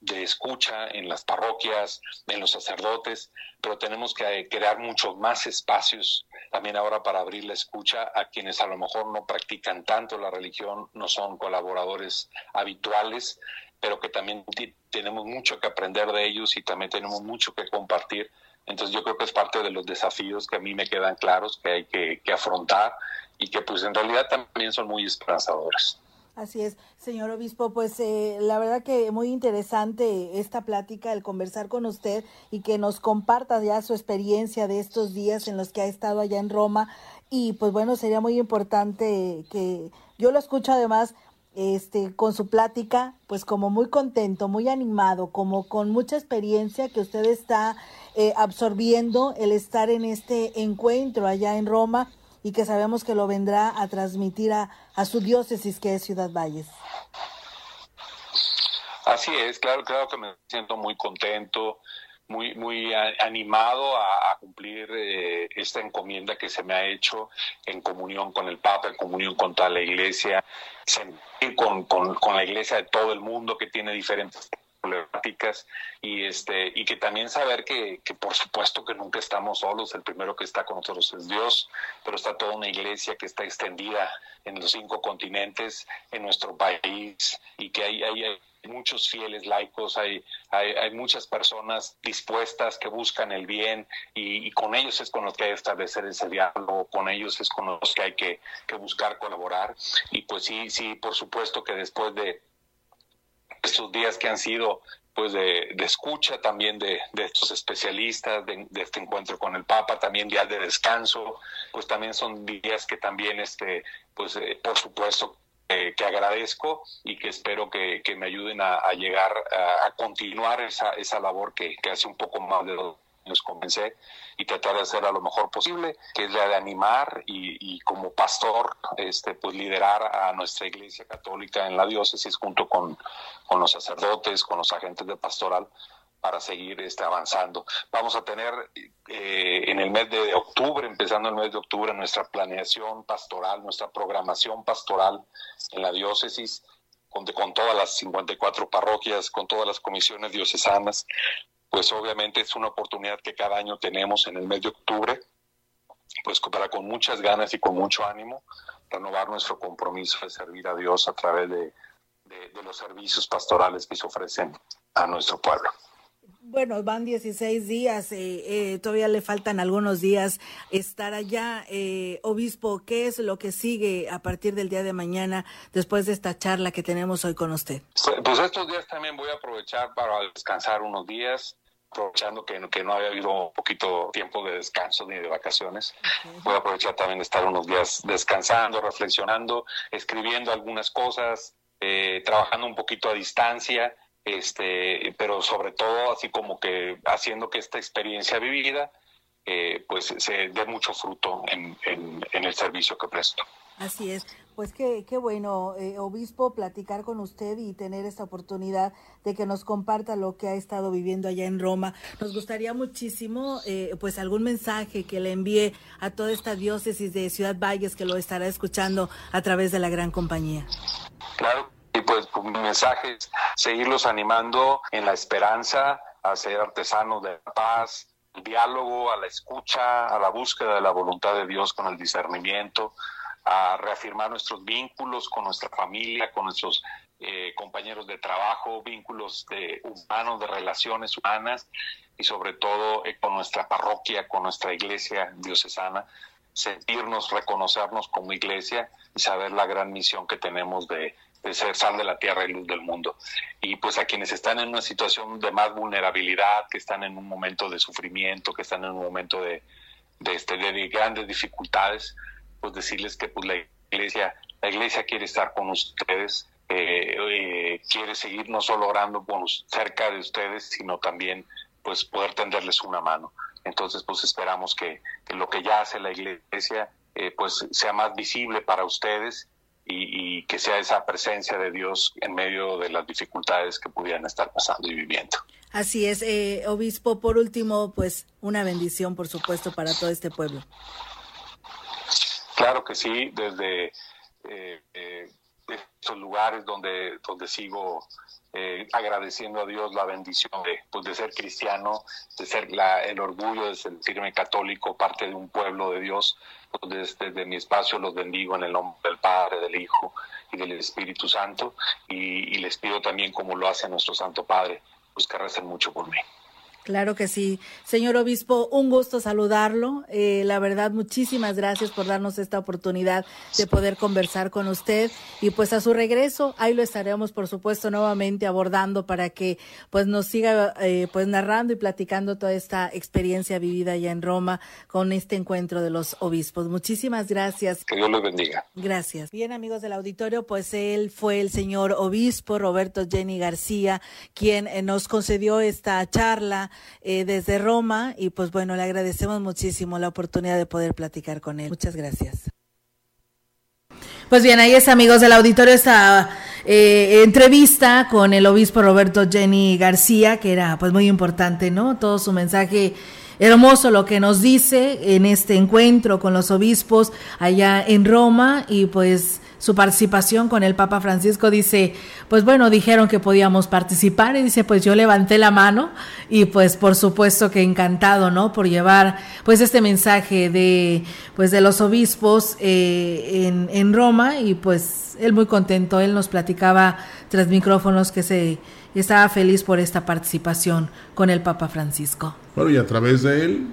de escucha en las parroquias, en los sacerdotes, pero tenemos que crear muchos más espacios también ahora para abrir la escucha a quienes a lo mejor no practican tanto la religión, no son colaboradores habituales, pero que también tenemos mucho que aprender de ellos y también tenemos mucho que compartir. Entonces yo creo que es parte de los desafíos que a mí me quedan claros, que hay que, que afrontar y que pues en realidad también son muy esperanzadores. Así es, señor obispo, pues eh, la verdad que muy interesante esta plática, el conversar con usted y que nos comparta ya su experiencia de estos días en los que ha estado allá en Roma. Y pues bueno, sería muy importante que yo lo escucho además este, con su plática, pues como muy contento, muy animado, como con mucha experiencia que usted está eh, absorbiendo el estar en este encuentro allá en Roma y que sabemos que lo vendrá a transmitir a, su diócesis que es Ciudad Valles. Así es, claro, claro que me siento muy contento, muy, muy animado a, cumplir eh, esta encomienda que se me ha hecho en comunión con el Papa, en comunión con toda la Iglesia, con, con, con la Iglesia de todo el mundo que tiene diferentes problemáticas y este y que también saber que, que, por supuesto que nunca estamos solos el primero que está con nosotros es Dios pero está toda una iglesia que está extendida en los cinco continentes en nuestro país y que hay, hay, muchos fieles laicos hay, hay, hay muchas personas dispuestas que buscan el bien y, y, con ellos es con los que hay que establecer ese diálogo con ellos es con los que hay que, que buscar colaborar. Y pues sí sí por supuesto que después de estos días que han sido pues de, escucha también de, estos especialistas, de, este encuentro con el Papa, también días de descanso, pues también son días que también, este, pues eh, por supuesto, eh, que agradezco y que espero que, me ayuden a, llegar a, continuar esa, esa labor que, que hace un poco más de dos les comencé y tratar de hacer a lo mejor posible, que es la de animar y, como pastor, este, pues liderar a nuestra iglesia católica en la diócesis junto con, con los sacerdotes, con los agentes de pastoral para seguir este, avanzando. Vamos a tener eh, en el mes de octubre, empezando el mes de octubre, nuestra planeación pastoral, nuestra programación pastoral en la diócesis, con, con todas las 54 parroquias, con todas las comisiones diocesanas, pues obviamente es una oportunidad que cada año tenemos en el mes de octubre, pues para con muchas ganas y con mucho ánimo renovar nuestro compromiso de servir a Dios a través de, los servicios pastorales que se ofrecen a nuestro pueblo. Bueno, van 16 días, eh, eh, todavía le faltan algunos días estar allá. Eh, obispo, ¿qué es lo que sigue a partir del día de mañana después de esta charla que tenemos hoy con usted? Pues, pues estos días también voy a aprovechar para descansar unos días, aprovechando que, que no había habido poquito tiempo de descanso ni de vacaciones. Voy a aprovechar también de estar unos días descansando, reflexionando, escribiendo algunas cosas, trabajando un poquito a distancia este, pero sobre todo así como que haciendo que esta experiencia vivida eh, pues se dé mucho fruto en, en, el servicio que presto. Así es, pues qué, qué bueno, eh, obispo, platicar con usted y tener esta oportunidad de que nos comparta lo que ha estado viviendo allá en Roma. Nos gustaría muchísimo, eh, pues algún mensaje que le envíe a toda esta diócesis de Ciudad Valles que lo estará escuchando a través de la gran compañía. Claro, y pues mi mensaje es seguirlos animando en la esperanza, a ser artesanos de la paz, diálogo, a la escucha, a la búsqueda de la voluntad de Dios con el discernimiento, a reafirmar nuestros vínculos con nuestra familia, con nuestros eh, compañeros de trabajo, vínculos de humanos, de relaciones humanas y sobre todo eh, con nuestra parroquia, con nuestra iglesia diocesana, sentirnos, reconocernos como iglesia y saber la gran misión que tenemos de de ser sal de la tierra y luz del mundo. Y pues a quienes están en una situación de más vulnerabilidad, que están en un momento de sufrimiento, que están en un momento de, este, de grandes dificultades, pues decirles que pues la iglesia, la iglesia quiere estar con ustedes, eh, eh, quiere seguir no solo orando cerca de ustedes, sino también pues poder tenderles una mano. Entonces pues esperamos que, lo que ya hace la iglesia eh, pues sea más visible para ustedes y, que sea esa presencia de Dios en medio de las dificultades que pudieran estar pasando y viviendo. Así es, obispo, por último, pues una bendición, por supuesto, para todo este pueblo. Claro que sí, desde eh, eh, estos lugares donde, donde sigo eh, agradeciendo a Dios la bendición de, pues, de ser cristiano, de ser la, el orgullo de sentirme católico, parte de un pueblo de Dios. Pues, desde, mi espacio los bendigo en el nombre del Padre, del Hijo y del Espíritu Santo. Y, y les pido también, como lo hace nuestro Santo Padre, pues que recen mucho por mí. Claro que sí. Señor obispo, un gusto saludarlo. Eh, la verdad, muchísimas gracias por darnos esta oportunidad de poder conversar con usted. Y pues a su regreso, ahí lo estaremos, por supuesto, nuevamente abordando para que pues nos siga eh, pues narrando y platicando toda esta experiencia vivida allá en Roma con este encuentro de los obispos. Muchísimas gracias. Que Dios los bendiga. Gracias. Bien, amigos del auditorio, pues él fue el señor obispo Roberto Jenny García, quien eh, nos concedió esta charla eh, desde Roma y pues bueno, le agradecemos muchísimo la oportunidad de poder platicar con él. Muchas gracias. Pues bien, ahí es amigos del auditorio esta eh, entrevista con el obispo Roberto Jenny García, que era pues muy importante, ¿no? Todo su mensaje hermoso lo que nos dice en este encuentro con los obispos allá en Roma y pues su participación con el Papa Francisco, dice, pues bueno, dijeron que podíamos participar y dice, pues yo levanté la mano y pues por supuesto que encantado, ¿no? Por llevar pues este mensaje de pues de los obispos eh, en, en Roma y pues él muy contento, él nos platicaba tras micrófonos que se estaba feliz por esta participación con el Papa Francisco. Bueno, y a través de él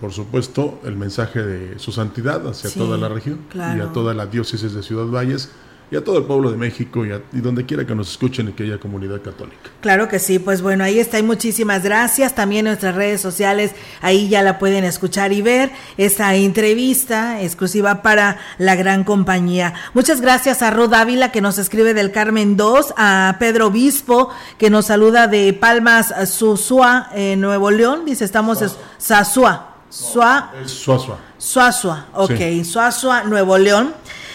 por supuesto, el mensaje de su santidad hacia toda la región y a toda la diócesis de Ciudad Valles y a todo el pueblo de México y, y, donde quiera que nos escuchen y que haya comunidad católica. Claro que sí, pues bueno, ahí está y muchísimas gracias. También nuestras redes sociales, ahí ya la pueden escuchar y ver esta entrevista exclusiva para la gran compañía. Muchas gracias a Rod Ávila que nos escribe del Carmen 2, a Pedro Obispo que nos saluda de Palmas, Susua, en Nuevo León, dice estamos en Sasua. Suazua. Suazua. Suazua, ok. Suazua, Nuevo León.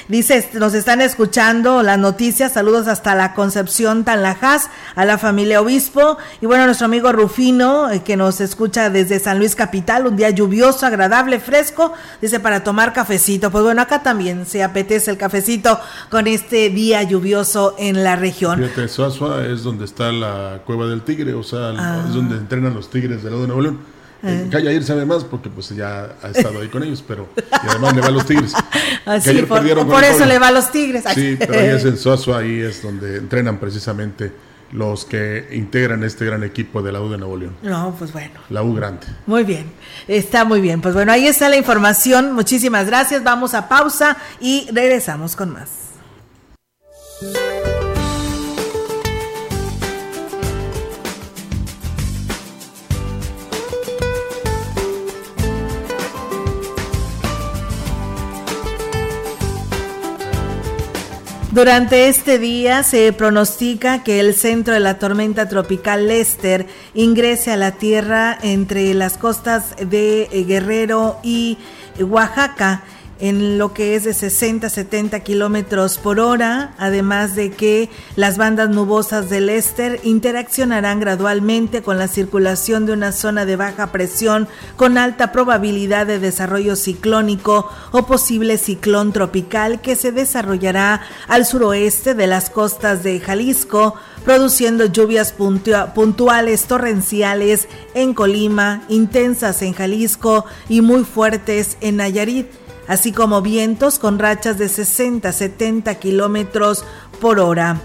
Dice, nos están escuchando las noticias, saludos hasta la Concepción Tanlajas, a la familia Obispo, y bueno, nuestro amigo Rufino, eh, que nos escucha desde San Luis Capital, un día lluvioso, agradable, fresco, dice para tomar cafecito. Pues bueno, acá también se apetece el cafecito con este día lluvioso en la región. Fíjate, Suazua es donde está la Cueva del Tigre, o sea, ah. es donde entrenan los tigres de Nuevo León. Eh. sabe más porque pues ya ha estado ahí con ellos, pero y además le va a los Tigres. Así, por, por eso le va a los Tigres. Sí, pero ahí es en Suazo, ahí es donde entrenan precisamente los que integran este gran equipo de la U de Nuevo León. No, pues bueno. La U grande. Muy bien, está muy bien. Pues bueno, ahí está la información. Muchísimas gracias. Vamos a pausa y regresamos con más. Durante este día se pronostica que el centro de la tormenta tropical Lester ingrese a la tierra entre las costas de Guerrero y Oaxaca en lo que es de 60 70 kilómetros por hora, además de que las bandas nubosas del Éster interaccionarán gradualmente con la circulación de una zona de baja presión con alta probabilidad de desarrollo ciclónico o posible ciclón tropical que se desarrollará al suroeste de las costas de Jalisco, produciendo lluvias puntuales torrenciales en Colima, intensas en Jalisco y muy fuertes en Nayarit así como vientos con rachas de 60-70 kilómetros por hora.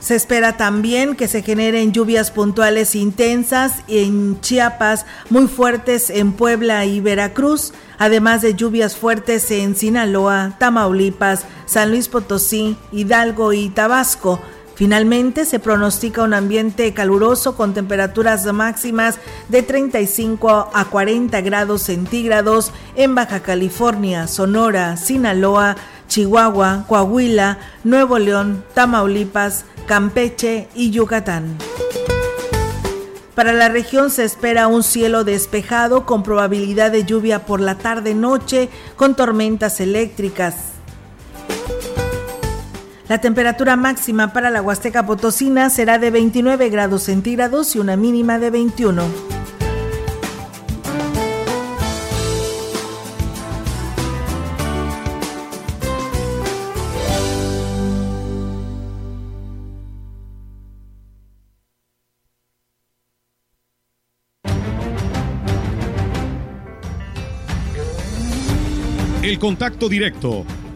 Se espera también que se generen lluvias puntuales intensas en Chiapas, muy fuertes en Puebla y Veracruz, además de lluvias fuertes en Sinaloa, Tamaulipas, San Luis Potosí, Hidalgo y Tabasco. Finalmente se pronostica un ambiente caluroso con temperaturas máximas de 35 a 40 grados centígrados en Baja California, Sonora, Sinaloa, Chihuahua, Coahuila, Nuevo León, Tamaulipas, Campeche y Yucatán. Para la región se espera un cielo despejado con probabilidad de lluvia por la tarde-noche con tormentas eléctricas. La temperatura máxima para la Huasteca Potosina será de 29 grados centígrados y una mínima de 21. El contacto directo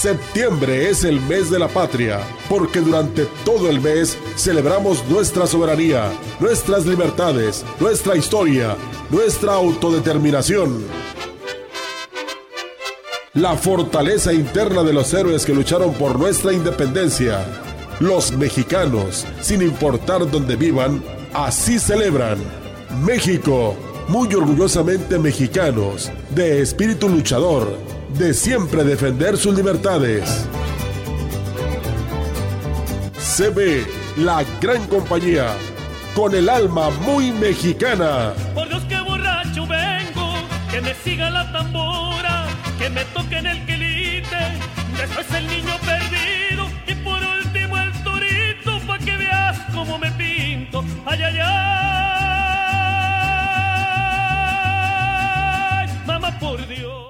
Septiembre es el mes de la patria, porque durante todo el mes celebramos nuestra soberanía, nuestras libertades, nuestra historia, nuestra autodeterminación. La fortaleza interna de los héroes que lucharon por nuestra independencia. Los mexicanos, sin importar dónde vivan, así celebran. México, muy orgullosamente mexicanos, de espíritu luchador de siempre defender sus libertades. CB, la gran compañía, con el alma muy mexicana. Por Dios que borracho vengo, que me siga la tambora, que me toquen el quelite, después el niño perdido y por último el torito, pa' que veas cómo me pinto. Ay, ay, ay, mamá por Dios.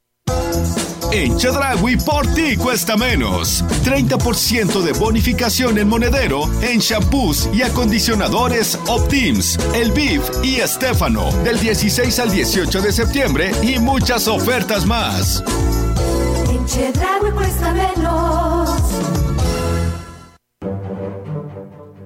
En Chedragui por ti cuesta menos. 30% de bonificación en monedero en shampoos y acondicionadores Optims, El Beef y Estefano del 16 al 18 de septiembre y muchas ofertas más. En Chedragui cuesta menos.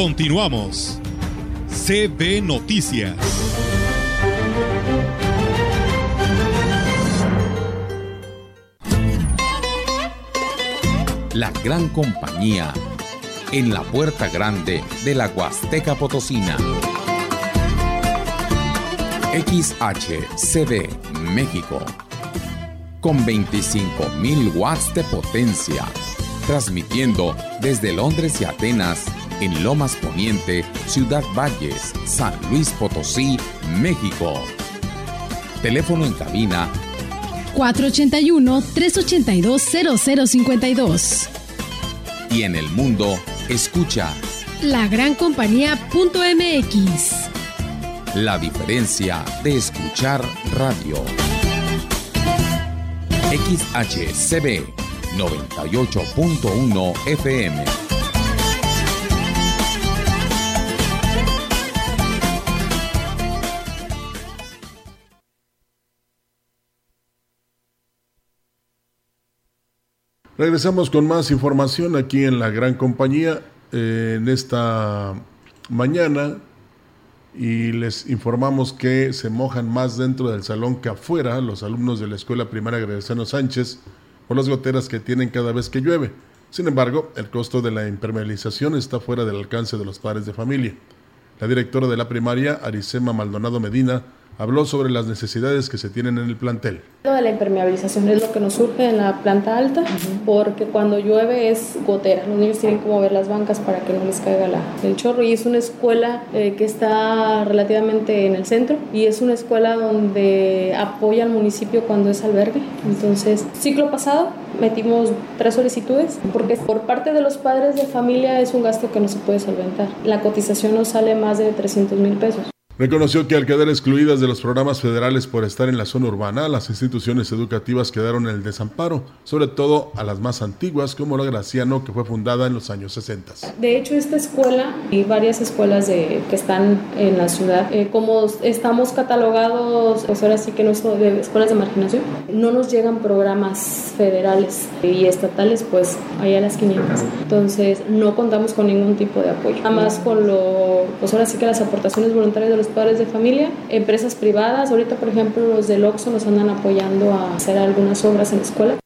Continuamos. CB Noticias. La gran compañía en la puerta grande de la Huasteca Potosina. XHCD México. Con 25.000 watts de potencia transmitiendo desde Londres y Atenas, en Lomas Poniente, Ciudad Valles, San Luis Potosí, México. Teléfono en cabina 481-382-0052. Y en el mundo, escucha lagrancompañía.mx. La diferencia de escuchar radio. XHCB 98.1 FM. Regresamos con más información aquí en la gran compañía eh, en esta mañana y les informamos que se mojan más dentro del salón que afuera los alumnos de la Escuela Primaria Graciano Sánchez por las goteras que tienen cada vez que llueve. Sin embargo, el costo de la impermeabilización está fuera del alcance de los padres de familia. La directora de la primaria, Arisema Maldonado Medina, habló sobre las necesidades que se tienen en el plantel. De la impermeabilización es lo que nos surge en la planta alta, porque cuando llueve es gotera. Los niños tienen que mover las bancas para que no les caiga la, el chorro. Y es una escuela eh, que está relativamente en el centro y es una escuela donde apoya al municipio cuando es albergue. Entonces, ciclo pasado metimos tres solicitudes, porque por parte de los padres de familia es un gasto que no se puede solventar. La cotización nos sale más de 300 mil pesos. Reconoció que al quedar excluidas de los programas federales por estar en la zona urbana, las instituciones educativas quedaron en el desamparo, sobre todo a las más antiguas como la Graciano, que fue fundada en los años 60. De hecho, esta escuela y varias escuelas de, que están en la ciudad, eh, como estamos catalogados, pues ahora sí que no son de escuelas de marginación, no nos llegan programas federales y estatales, pues allá a las 500. Entonces, no contamos con ningún tipo de apoyo. Nada más con lo, pues ahora sí que las aportaciones voluntarias de los padres de familia, empresas privadas, ahorita por ejemplo los del Oxxo nos andan apoyando a hacer algunas obras en la escuela.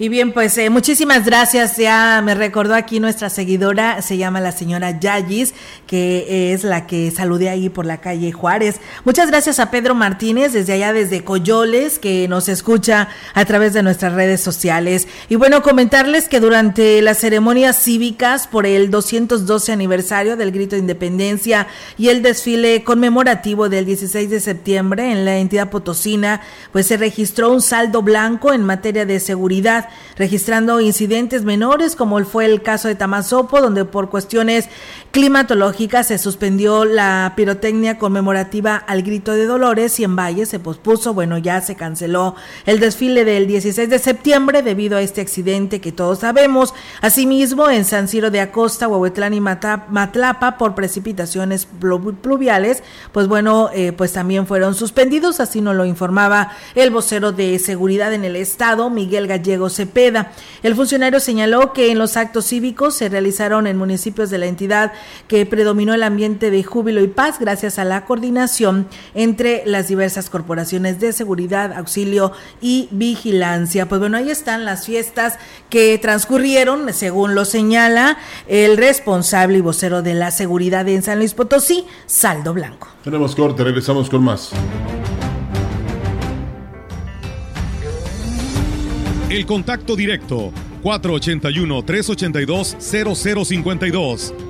Y bien, pues eh, muchísimas gracias. Ya me recordó aquí nuestra seguidora, se llama la señora Yayis, que es la que saludé ahí por la calle Juárez. Muchas gracias a Pedro Martínez, desde allá, desde Coyoles, que nos escucha a través de nuestras redes sociales. Y bueno, comentarles que durante las ceremonias cívicas por el 212 aniversario del Grito de Independencia y el desfile conmemorativo del 16 de septiembre en la entidad potosina, pues se registró un saldo blanco en materia de seguridad registrando incidentes menores como fue el caso de Tamazopo, donde por cuestiones climatológicas se suspendió la pirotecnia conmemorativa al grito de Dolores y en Valle se pospuso, bueno, ya se canceló el desfile del 16 de septiembre debido a este accidente que todos sabemos. Asimismo, en San Ciro de Acosta, Huehuetlán y Matlapa por precipitaciones pluviales, pues bueno, eh, pues también fueron suspendidos, así nos lo informaba el vocero de seguridad en el estado, Miguel Gallegos Cepeda. El funcionario señaló que en los actos cívicos se realizaron en municipios de la entidad que predominó el ambiente de júbilo y paz gracias a la coordinación entre las diversas corporaciones de seguridad, auxilio y vigilancia. Pues bueno, ahí están las fiestas que transcurrieron, según lo señala el responsable y vocero de la seguridad en San Luis Potosí, Saldo Blanco. Tenemos corte, regresamos con más. El contacto directo 481-382-0052.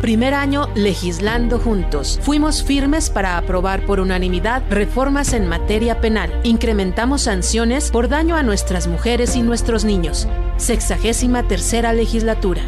Primer año legislando juntos. Fuimos firmes para aprobar por unanimidad reformas en materia penal. Incrementamos sanciones por daño a nuestras mujeres y nuestros niños. Sexagésima tercera legislatura.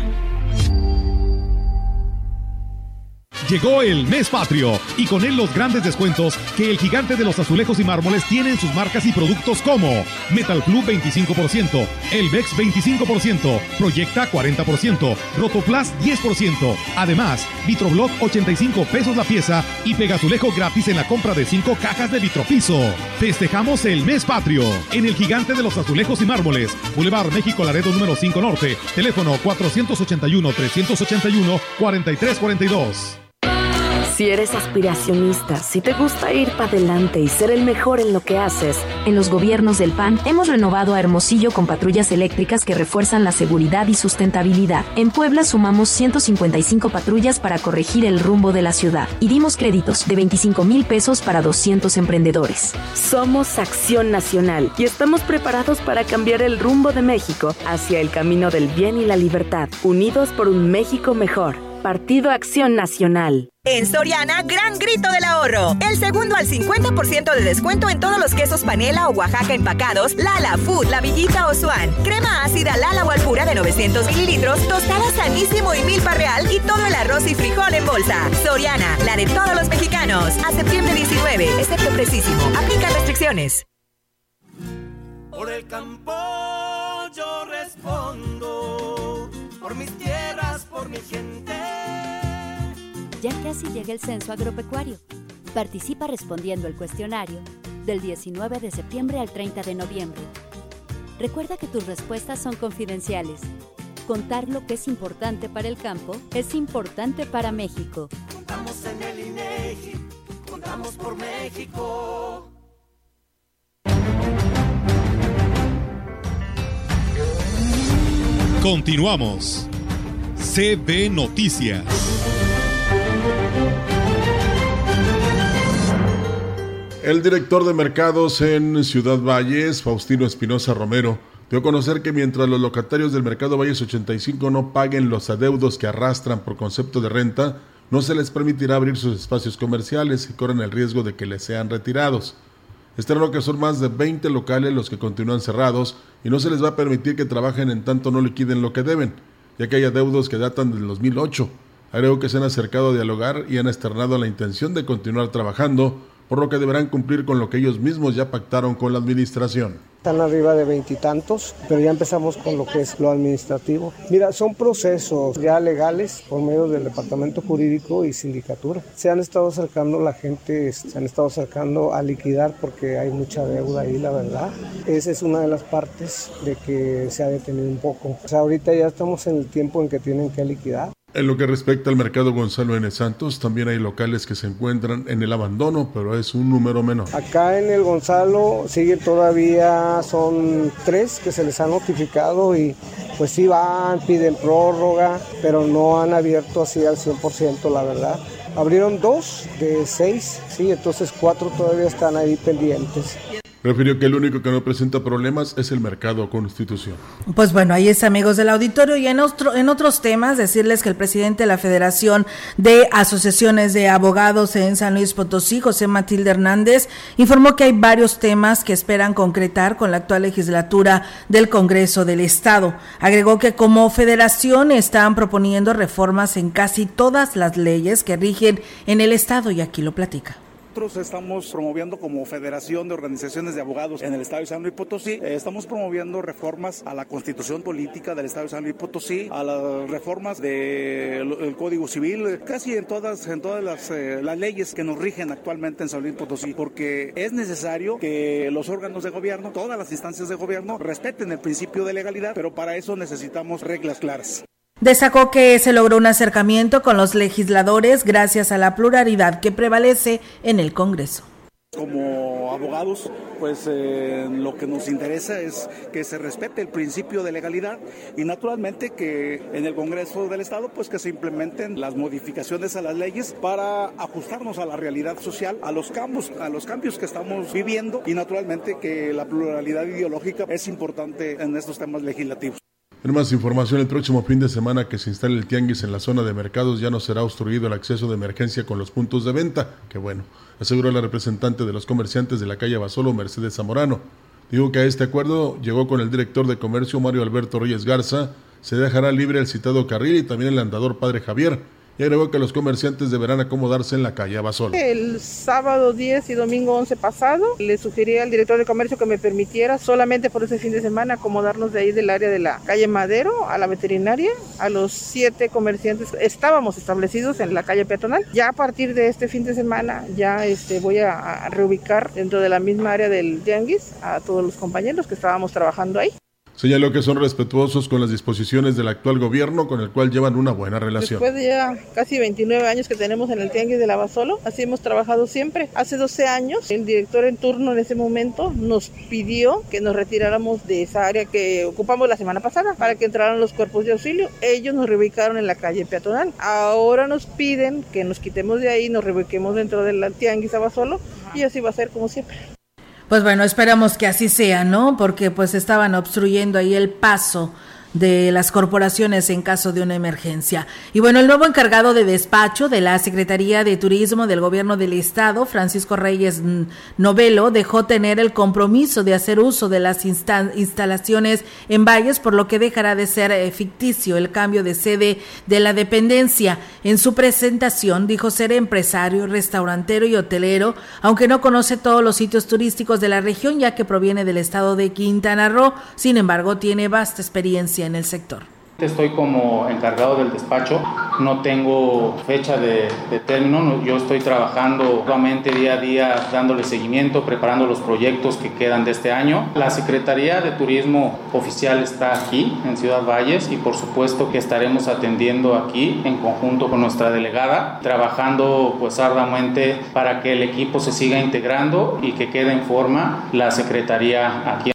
Llegó el mes patrio y con él los grandes descuentos que el gigante de los azulejos y mármoles tiene en sus marcas y productos como Metal Club 25%, Elvex 25%, Proyecta 40%, Rotoplas 10%. Además, Vitroblock 85 pesos la pieza y Pegazulejo gratis en la compra de 5 cajas de Vitropiso. Festejamos el mes patrio en el gigante de los azulejos y mármoles, Boulevard México Laredo número 5 Norte, teléfono 481 381 4342. Si eres aspiracionista, si te gusta ir para adelante y ser el mejor en lo que haces. En los gobiernos del PAN hemos renovado a Hermosillo con patrullas eléctricas que refuerzan la seguridad y sustentabilidad. En Puebla sumamos 155 patrullas para corregir el rumbo de la ciudad y dimos créditos de 25 mil pesos para 200 emprendedores. Somos Acción Nacional y estamos preparados para cambiar el rumbo de México hacia el camino del bien y la libertad, unidos por un México mejor. Partido Acción Nacional. En Soriana, gran grito del ahorro. El segundo al 50% de descuento en todos los quesos panela o Oaxaca empacados, Lala, Food, La Villita o Swan. Crema ácida Lala o Alpura de 900 mililitros, tostada sanísimo y milpa real y todo el arroz y frijol en bolsa. Soriana, la de todos los mexicanos. A septiembre 19, excepto precisísimo. Aplica restricciones. Por el campo yo respondo. Por mis tierras, ya casi llega el censo agropecuario. Participa respondiendo el cuestionario del 19 de septiembre al 30 de noviembre. Recuerda que tus respuestas son confidenciales. Contar lo que es importante para el campo es importante para México. Contamos en el INEGI, contamos por México. Continuamos. CB Noticias. El director de mercados en Ciudad Valles, Faustino Espinosa Romero, dio a conocer que mientras los locatarios del mercado Valles 85 no paguen los adeudos que arrastran por concepto de renta, no se les permitirá abrir sus espacios comerciales y corren el riesgo de que les sean retirados. Lo que son más de 20 locales los que continúan cerrados y no se les va a permitir que trabajen en tanto no liquiden lo que deben, ya que hay adeudos que datan del 2008. Agregó que se han acercado a dialogar y han externado la intención de continuar trabajando por lo que deberán cumplir con lo que ellos mismos ya pactaron con la administración. Están arriba de veintitantos, pero ya empezamos con lo que es lo administrativo. Mira, son procesos ya legales por medio del departamento jurídico y sindicatura. Se han estado acercando la gente, se han estado acercando a liquidar porque hay mucha deuda ahí, la verdad. Esa es una de las partes de que se ha detenido un poco. O sea, ahorita ya estamos en el tiempo en que tienen que liquidar. En lo que respecta al mercado Gonzalo N. Santos, también hay locales que se encuentran en el abandono, pero es un número menor. Acá en el Gonzalo sigue todavía, son tres que se les ha notificado y pues sí van, piden prórroga, pero no han abierto así al 100% la verdad. Abrieron dos de seis, sí, entonces cuatro todavía están ahí pendientes. Refirió que el único que no presenta problemas es el mercado Constitución. Pues bueno, ahí es amigos del auditorio y en, otro, en otros temas decirles que el presidente de la Federación de Asociaciones de Abogados en San Luis Potosí, José Matilde Hernández, informó que hay varios temas que esperan concretar con la actual legislatura del Congreso del Estado. Agregó que como federación están proponiendo reformas en casi todas las leyes que rigen en el Estado y aquí lo platica. Nosotros estamos promoviendo como Federación de Organizaciones de Abogados en el Estado de San Luis Potosí, eh, estamos promoviendo reformas a la Constitución Política del Estado de San Luis Potosí, a las reformas del Código Civil, casi en todas, en todas eh, las leyes que nos rigen actualmente en San Luis Potosí, porque es necesario que los órganos de gobierno, todas las instancias de gobierno, respeten el principio de legalidad, pero para eso necesitamos reglas claras. Destacó que se logró un acercamiento con los legisladores gracias a la pluralidad que prevalece en el Congreso. Como abogados, pues eh, lo que nos interesa es que se respete el principio de legalidad y naturalmente que en el Congreso del Estado pues que se implementen las modificaciones a las leyes para ajustarnos a la realidad social, a los cambios, a los cambios que estamos viviendo y naturalmente que la pluralidad ideológica es importante en estos temas legislativos. En más información, el próximo fin de semana que se instale el tianguis en la zona de mercados ya no será obstruido el acceso de emergencia con los puntos de venta. Que bueno, aseguró la representante de los comerciantes de la calle Basolo, Mercedes Zamorano. Digo que a este acuerdo llegó con el director de comercio Mario Alberto Reyes Garza. Se dejará libre el citado carril y también el andador Padre Javier y agregó que los comerciantes deberán acomodarse en la calle Abasolo. El sábado 10 y domingo 11 pasado le sugerí al director de comercio que me permitiera solamente por ese fin de semana acomodarnos de ahí del área de la calle Madero a la veterinaria. A los siete comerciantes estábamos establecidos en la calle peatonal. Ya a partir de este fin de semana ya este, voy a, reubicar dentro de la misma área del Tianguis a todos los compañeros que estábamos trabajando ahí. Señaló que son respetuosos con las disposiciones del actual gobierno con el cual llevan una buena relación. Después de ya casi 29 años que tenemos en el Tianguis de Lavasolo, así hemos trabajado siempre. Hace 12 años, el director en turno en ese momento nos pidió que nos retiráramos de esa área que ocupamos la semana pasada para que entraran los cuerpos de auxilio. Ellos nos reubicaron en la calle peatonal. Ahora nos piden que nos quitemos de ahí, nos reubiquemos dentro del Tianguis Lavasolo y así va a ser como siempre. Pues bueno, esperamos que así sea, ¿no? Porque pues estaban obstruyendo ahí el paso de las corporaciones en caso de una emergencia. Y bueno, el nuevo encargado de despacho de la Secretaría de Turismo del Gobierno del Estado, Francisco Reyes Novelo, dejó tener el compromiso de hacer uso de las instalaciones en Valles, por lo que dejará de ser eh, ficticio el cambio de sede de la dependencia. En su presentación dijo ser empresario, restaurantero y hotelero, aunque no conoce todos los sitios turísticos de la región, ya que proviene del estado de Quintana Roo, sin embargo, tiene vasta experiencia en el sector. Estoy como encargado del despacho, no tengo fecha de, término, yo estoy trabajando nuevamente día a día dándole seguimiento, preparando los proyectos que quedan de este año. La Secretaría de Turismo Oficial está aquí en Ciudad Valles y por supuesto que estaremos atendiendo aquí en conjunto con nuestra delegada, trabajando pues arduamente para que el equipo se siga integrando y que quede en forma la Secretaría aquí.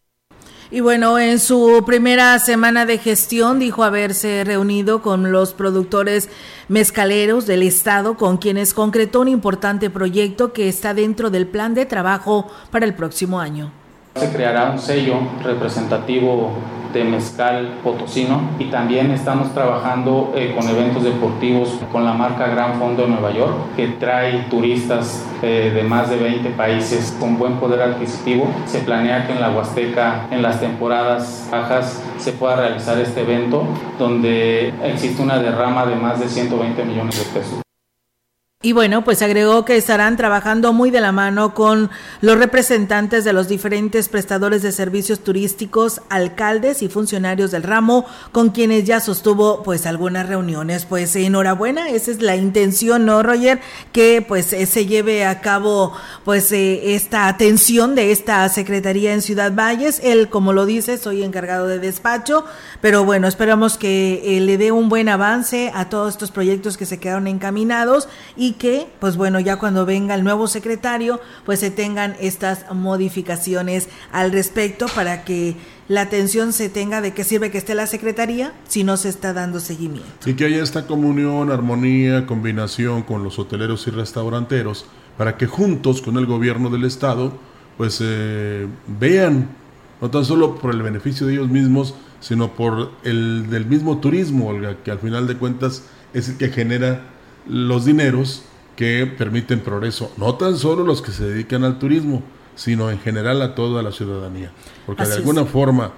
Y bueno, en su primera semana de gestión dijo haberse reunido con los productores mezcaleros del Estado, con quienes concretó un importante proyecto que está dentro del plan de trabajo para el próximo año. Se creará un sello representativo de mezcal potosino y también estamos trabajando eh, con eventos deportivos con la marca Gran Fondo de Nueva York que trae turistas eh, de más de 20 países con buen poder adquisitivo. Se planea que en la Huasteca en las temporadas bajas se pueda realizar este evento donde existe una derrama de más de 120 millones de pesos. Y bueno, pues agregó que estarán trabajando muy de la mano con los representantes de los diferentes prestadores de servicios turísticos, alcaldes y funcionarios del ramo, con quienes ya sostuvo pues algunas reuniones. Pues enhorabuena, esa es la intención, ¿no, Roger? Que pues eh, se lleve a cabo pues eh, esta atención de esta secretaría en Ciudad Valles. Él, como lo dice, soy encargado de despacho, pero bueno, esperamos que eh, le dé un buen avance a todos estos proyectos que se quedaron encaminados y que, pues bueno, ya cuando venga el nuevo secretario, pues se tengan estas modificaciones al respecto para que la atención se tenga de qué sirve que esté la secretaría si no se está dando seguimiento. Y que haya esta comunión, armonía, combinación con los hoteleros y restauranteros para que juntos con el gobierno del estado pues eh, vean no tan solo por el beneficio de ellos mismos, sino por el del mismo turismo, Olga, que al final de cuentas es el que genera los dineros que permiten progreso, no tan solo los que se dedican al turismo, sino en general a toda la ciudadanía. Porque de alguna forma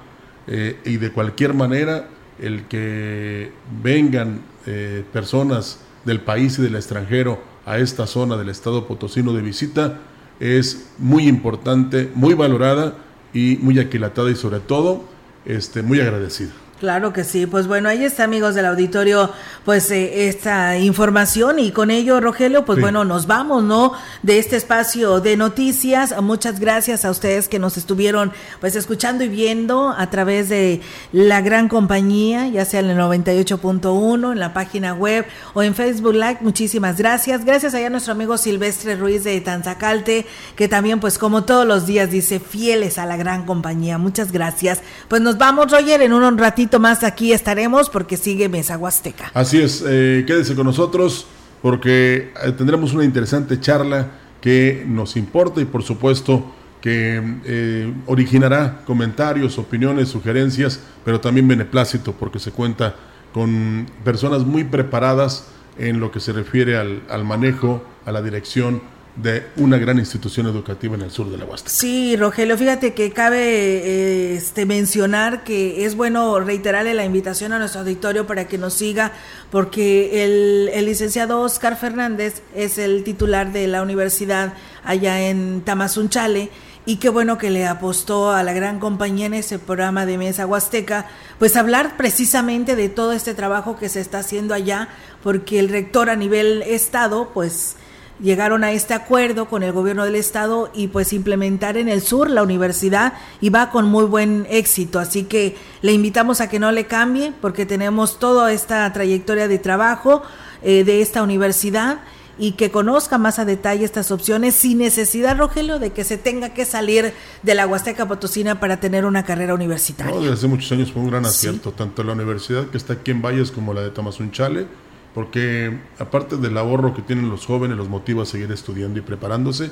eh, y de cualquier manera, el que vengan eh, personas del país y del extranjero a esta zona del estado potosino de visita es muy importante, muy valorada y muy aquilatada y sobre todo este, muy agradecida. Claro que sí, pues bueno, ahí está amigos del auditorio, pues eh, esta información y con ello, Rogelio, pues bueno, nos vamos, ¿no? De este espacio de noticias. Muchas gracias a ustedes que nos estuvieron pues escuchando y viendo a través de la gran compañía, ya sea en el 98.1, en la página web o en Facebook Live. Muchísimas gracias. Gracias allá a nuestro amigo Silvestre Ruiz de Tanzacalte, que también pues como todos los días dice fieles a la gran compañía. Muchas gracias. Pues nos vamos, Roger, en un ratito más aquí estaremos porque sigue Mesa Huasteca. Así es, eh, quédese con nosotros porque eh, tendremos una interesante charla que nos importa y por supuesto que eh, originará comentarios, opiniones, sugerencias, pero también beneplácito porque se cuenta con personas muy preparadas en lo que se refiere al, al manejo, a la dirección de una gran institución educativa en el sur de la Huasteca. Sí, Rogelio, fíjate que cabe eh, este, mencionar que es bueno reiterarle la invitación a nuestro auditorio para que nos siga, porque el, el licenciado Oscar Fernández es el titular de la universidad allá en Tamazunchale y qué bueno que le apostó a la gran compañía en ese programa de Mesa Huasteca, pues hablar precisamente de todo este trabajo que se está haciendo allá, porque el rector a nivel estado, pues llegaron a este acuerdo con el gobierno del estado y pues implementar en el sur la universidad y va con muy buen éxito. Así que le invitamos a que no le cambie porque tenemos toda esta trayectoria de trabajo eh, de esta universidad y que conozca más a detalle estas opciones sin necesidad, Rogelio, de que se tenga que salir de la Huasteca Potosina para tener una carrera universitaria. desde hace muchos años fue un gran acierto, tanto la universidad que está aquí en Valles como la de Tamazunchale, porque aparte del ahorro que tienen los jóvenes, los motiva a seguir estudiando y preparándose,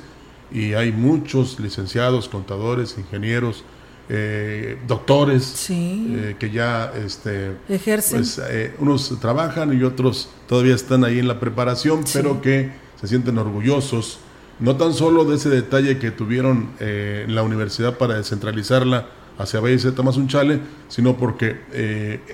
y hay muchos licenciados, contadores, ingenieros, eh, doctores eh, que ya este, ejercen. Pues, eh, unos trabajan y otros todavía están ahí en la preparación, pero que se sienten orgullosos, no tan solo de ese detalle que tuvieron en la universidad para descentralizarla hacia Valle de Tamazunchale, sino porque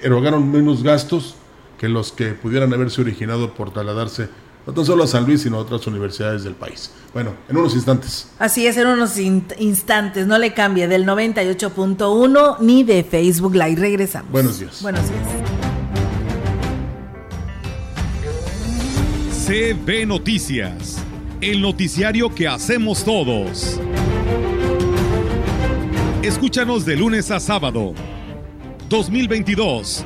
erogaron menos gastos que los que pudieran haberse originado por trasladarse no tan solo a San Luis, sino a otras universidades del país. Bueno, en unos instantes. Así es, en unos instantes, no le cambie del 98.1 ni de Facebook Live. Regresamos. Buenos días. Buenos días. CB Noticias, el noticiario que hacemos todos. Escúchanos de lunes a sábado. 2022.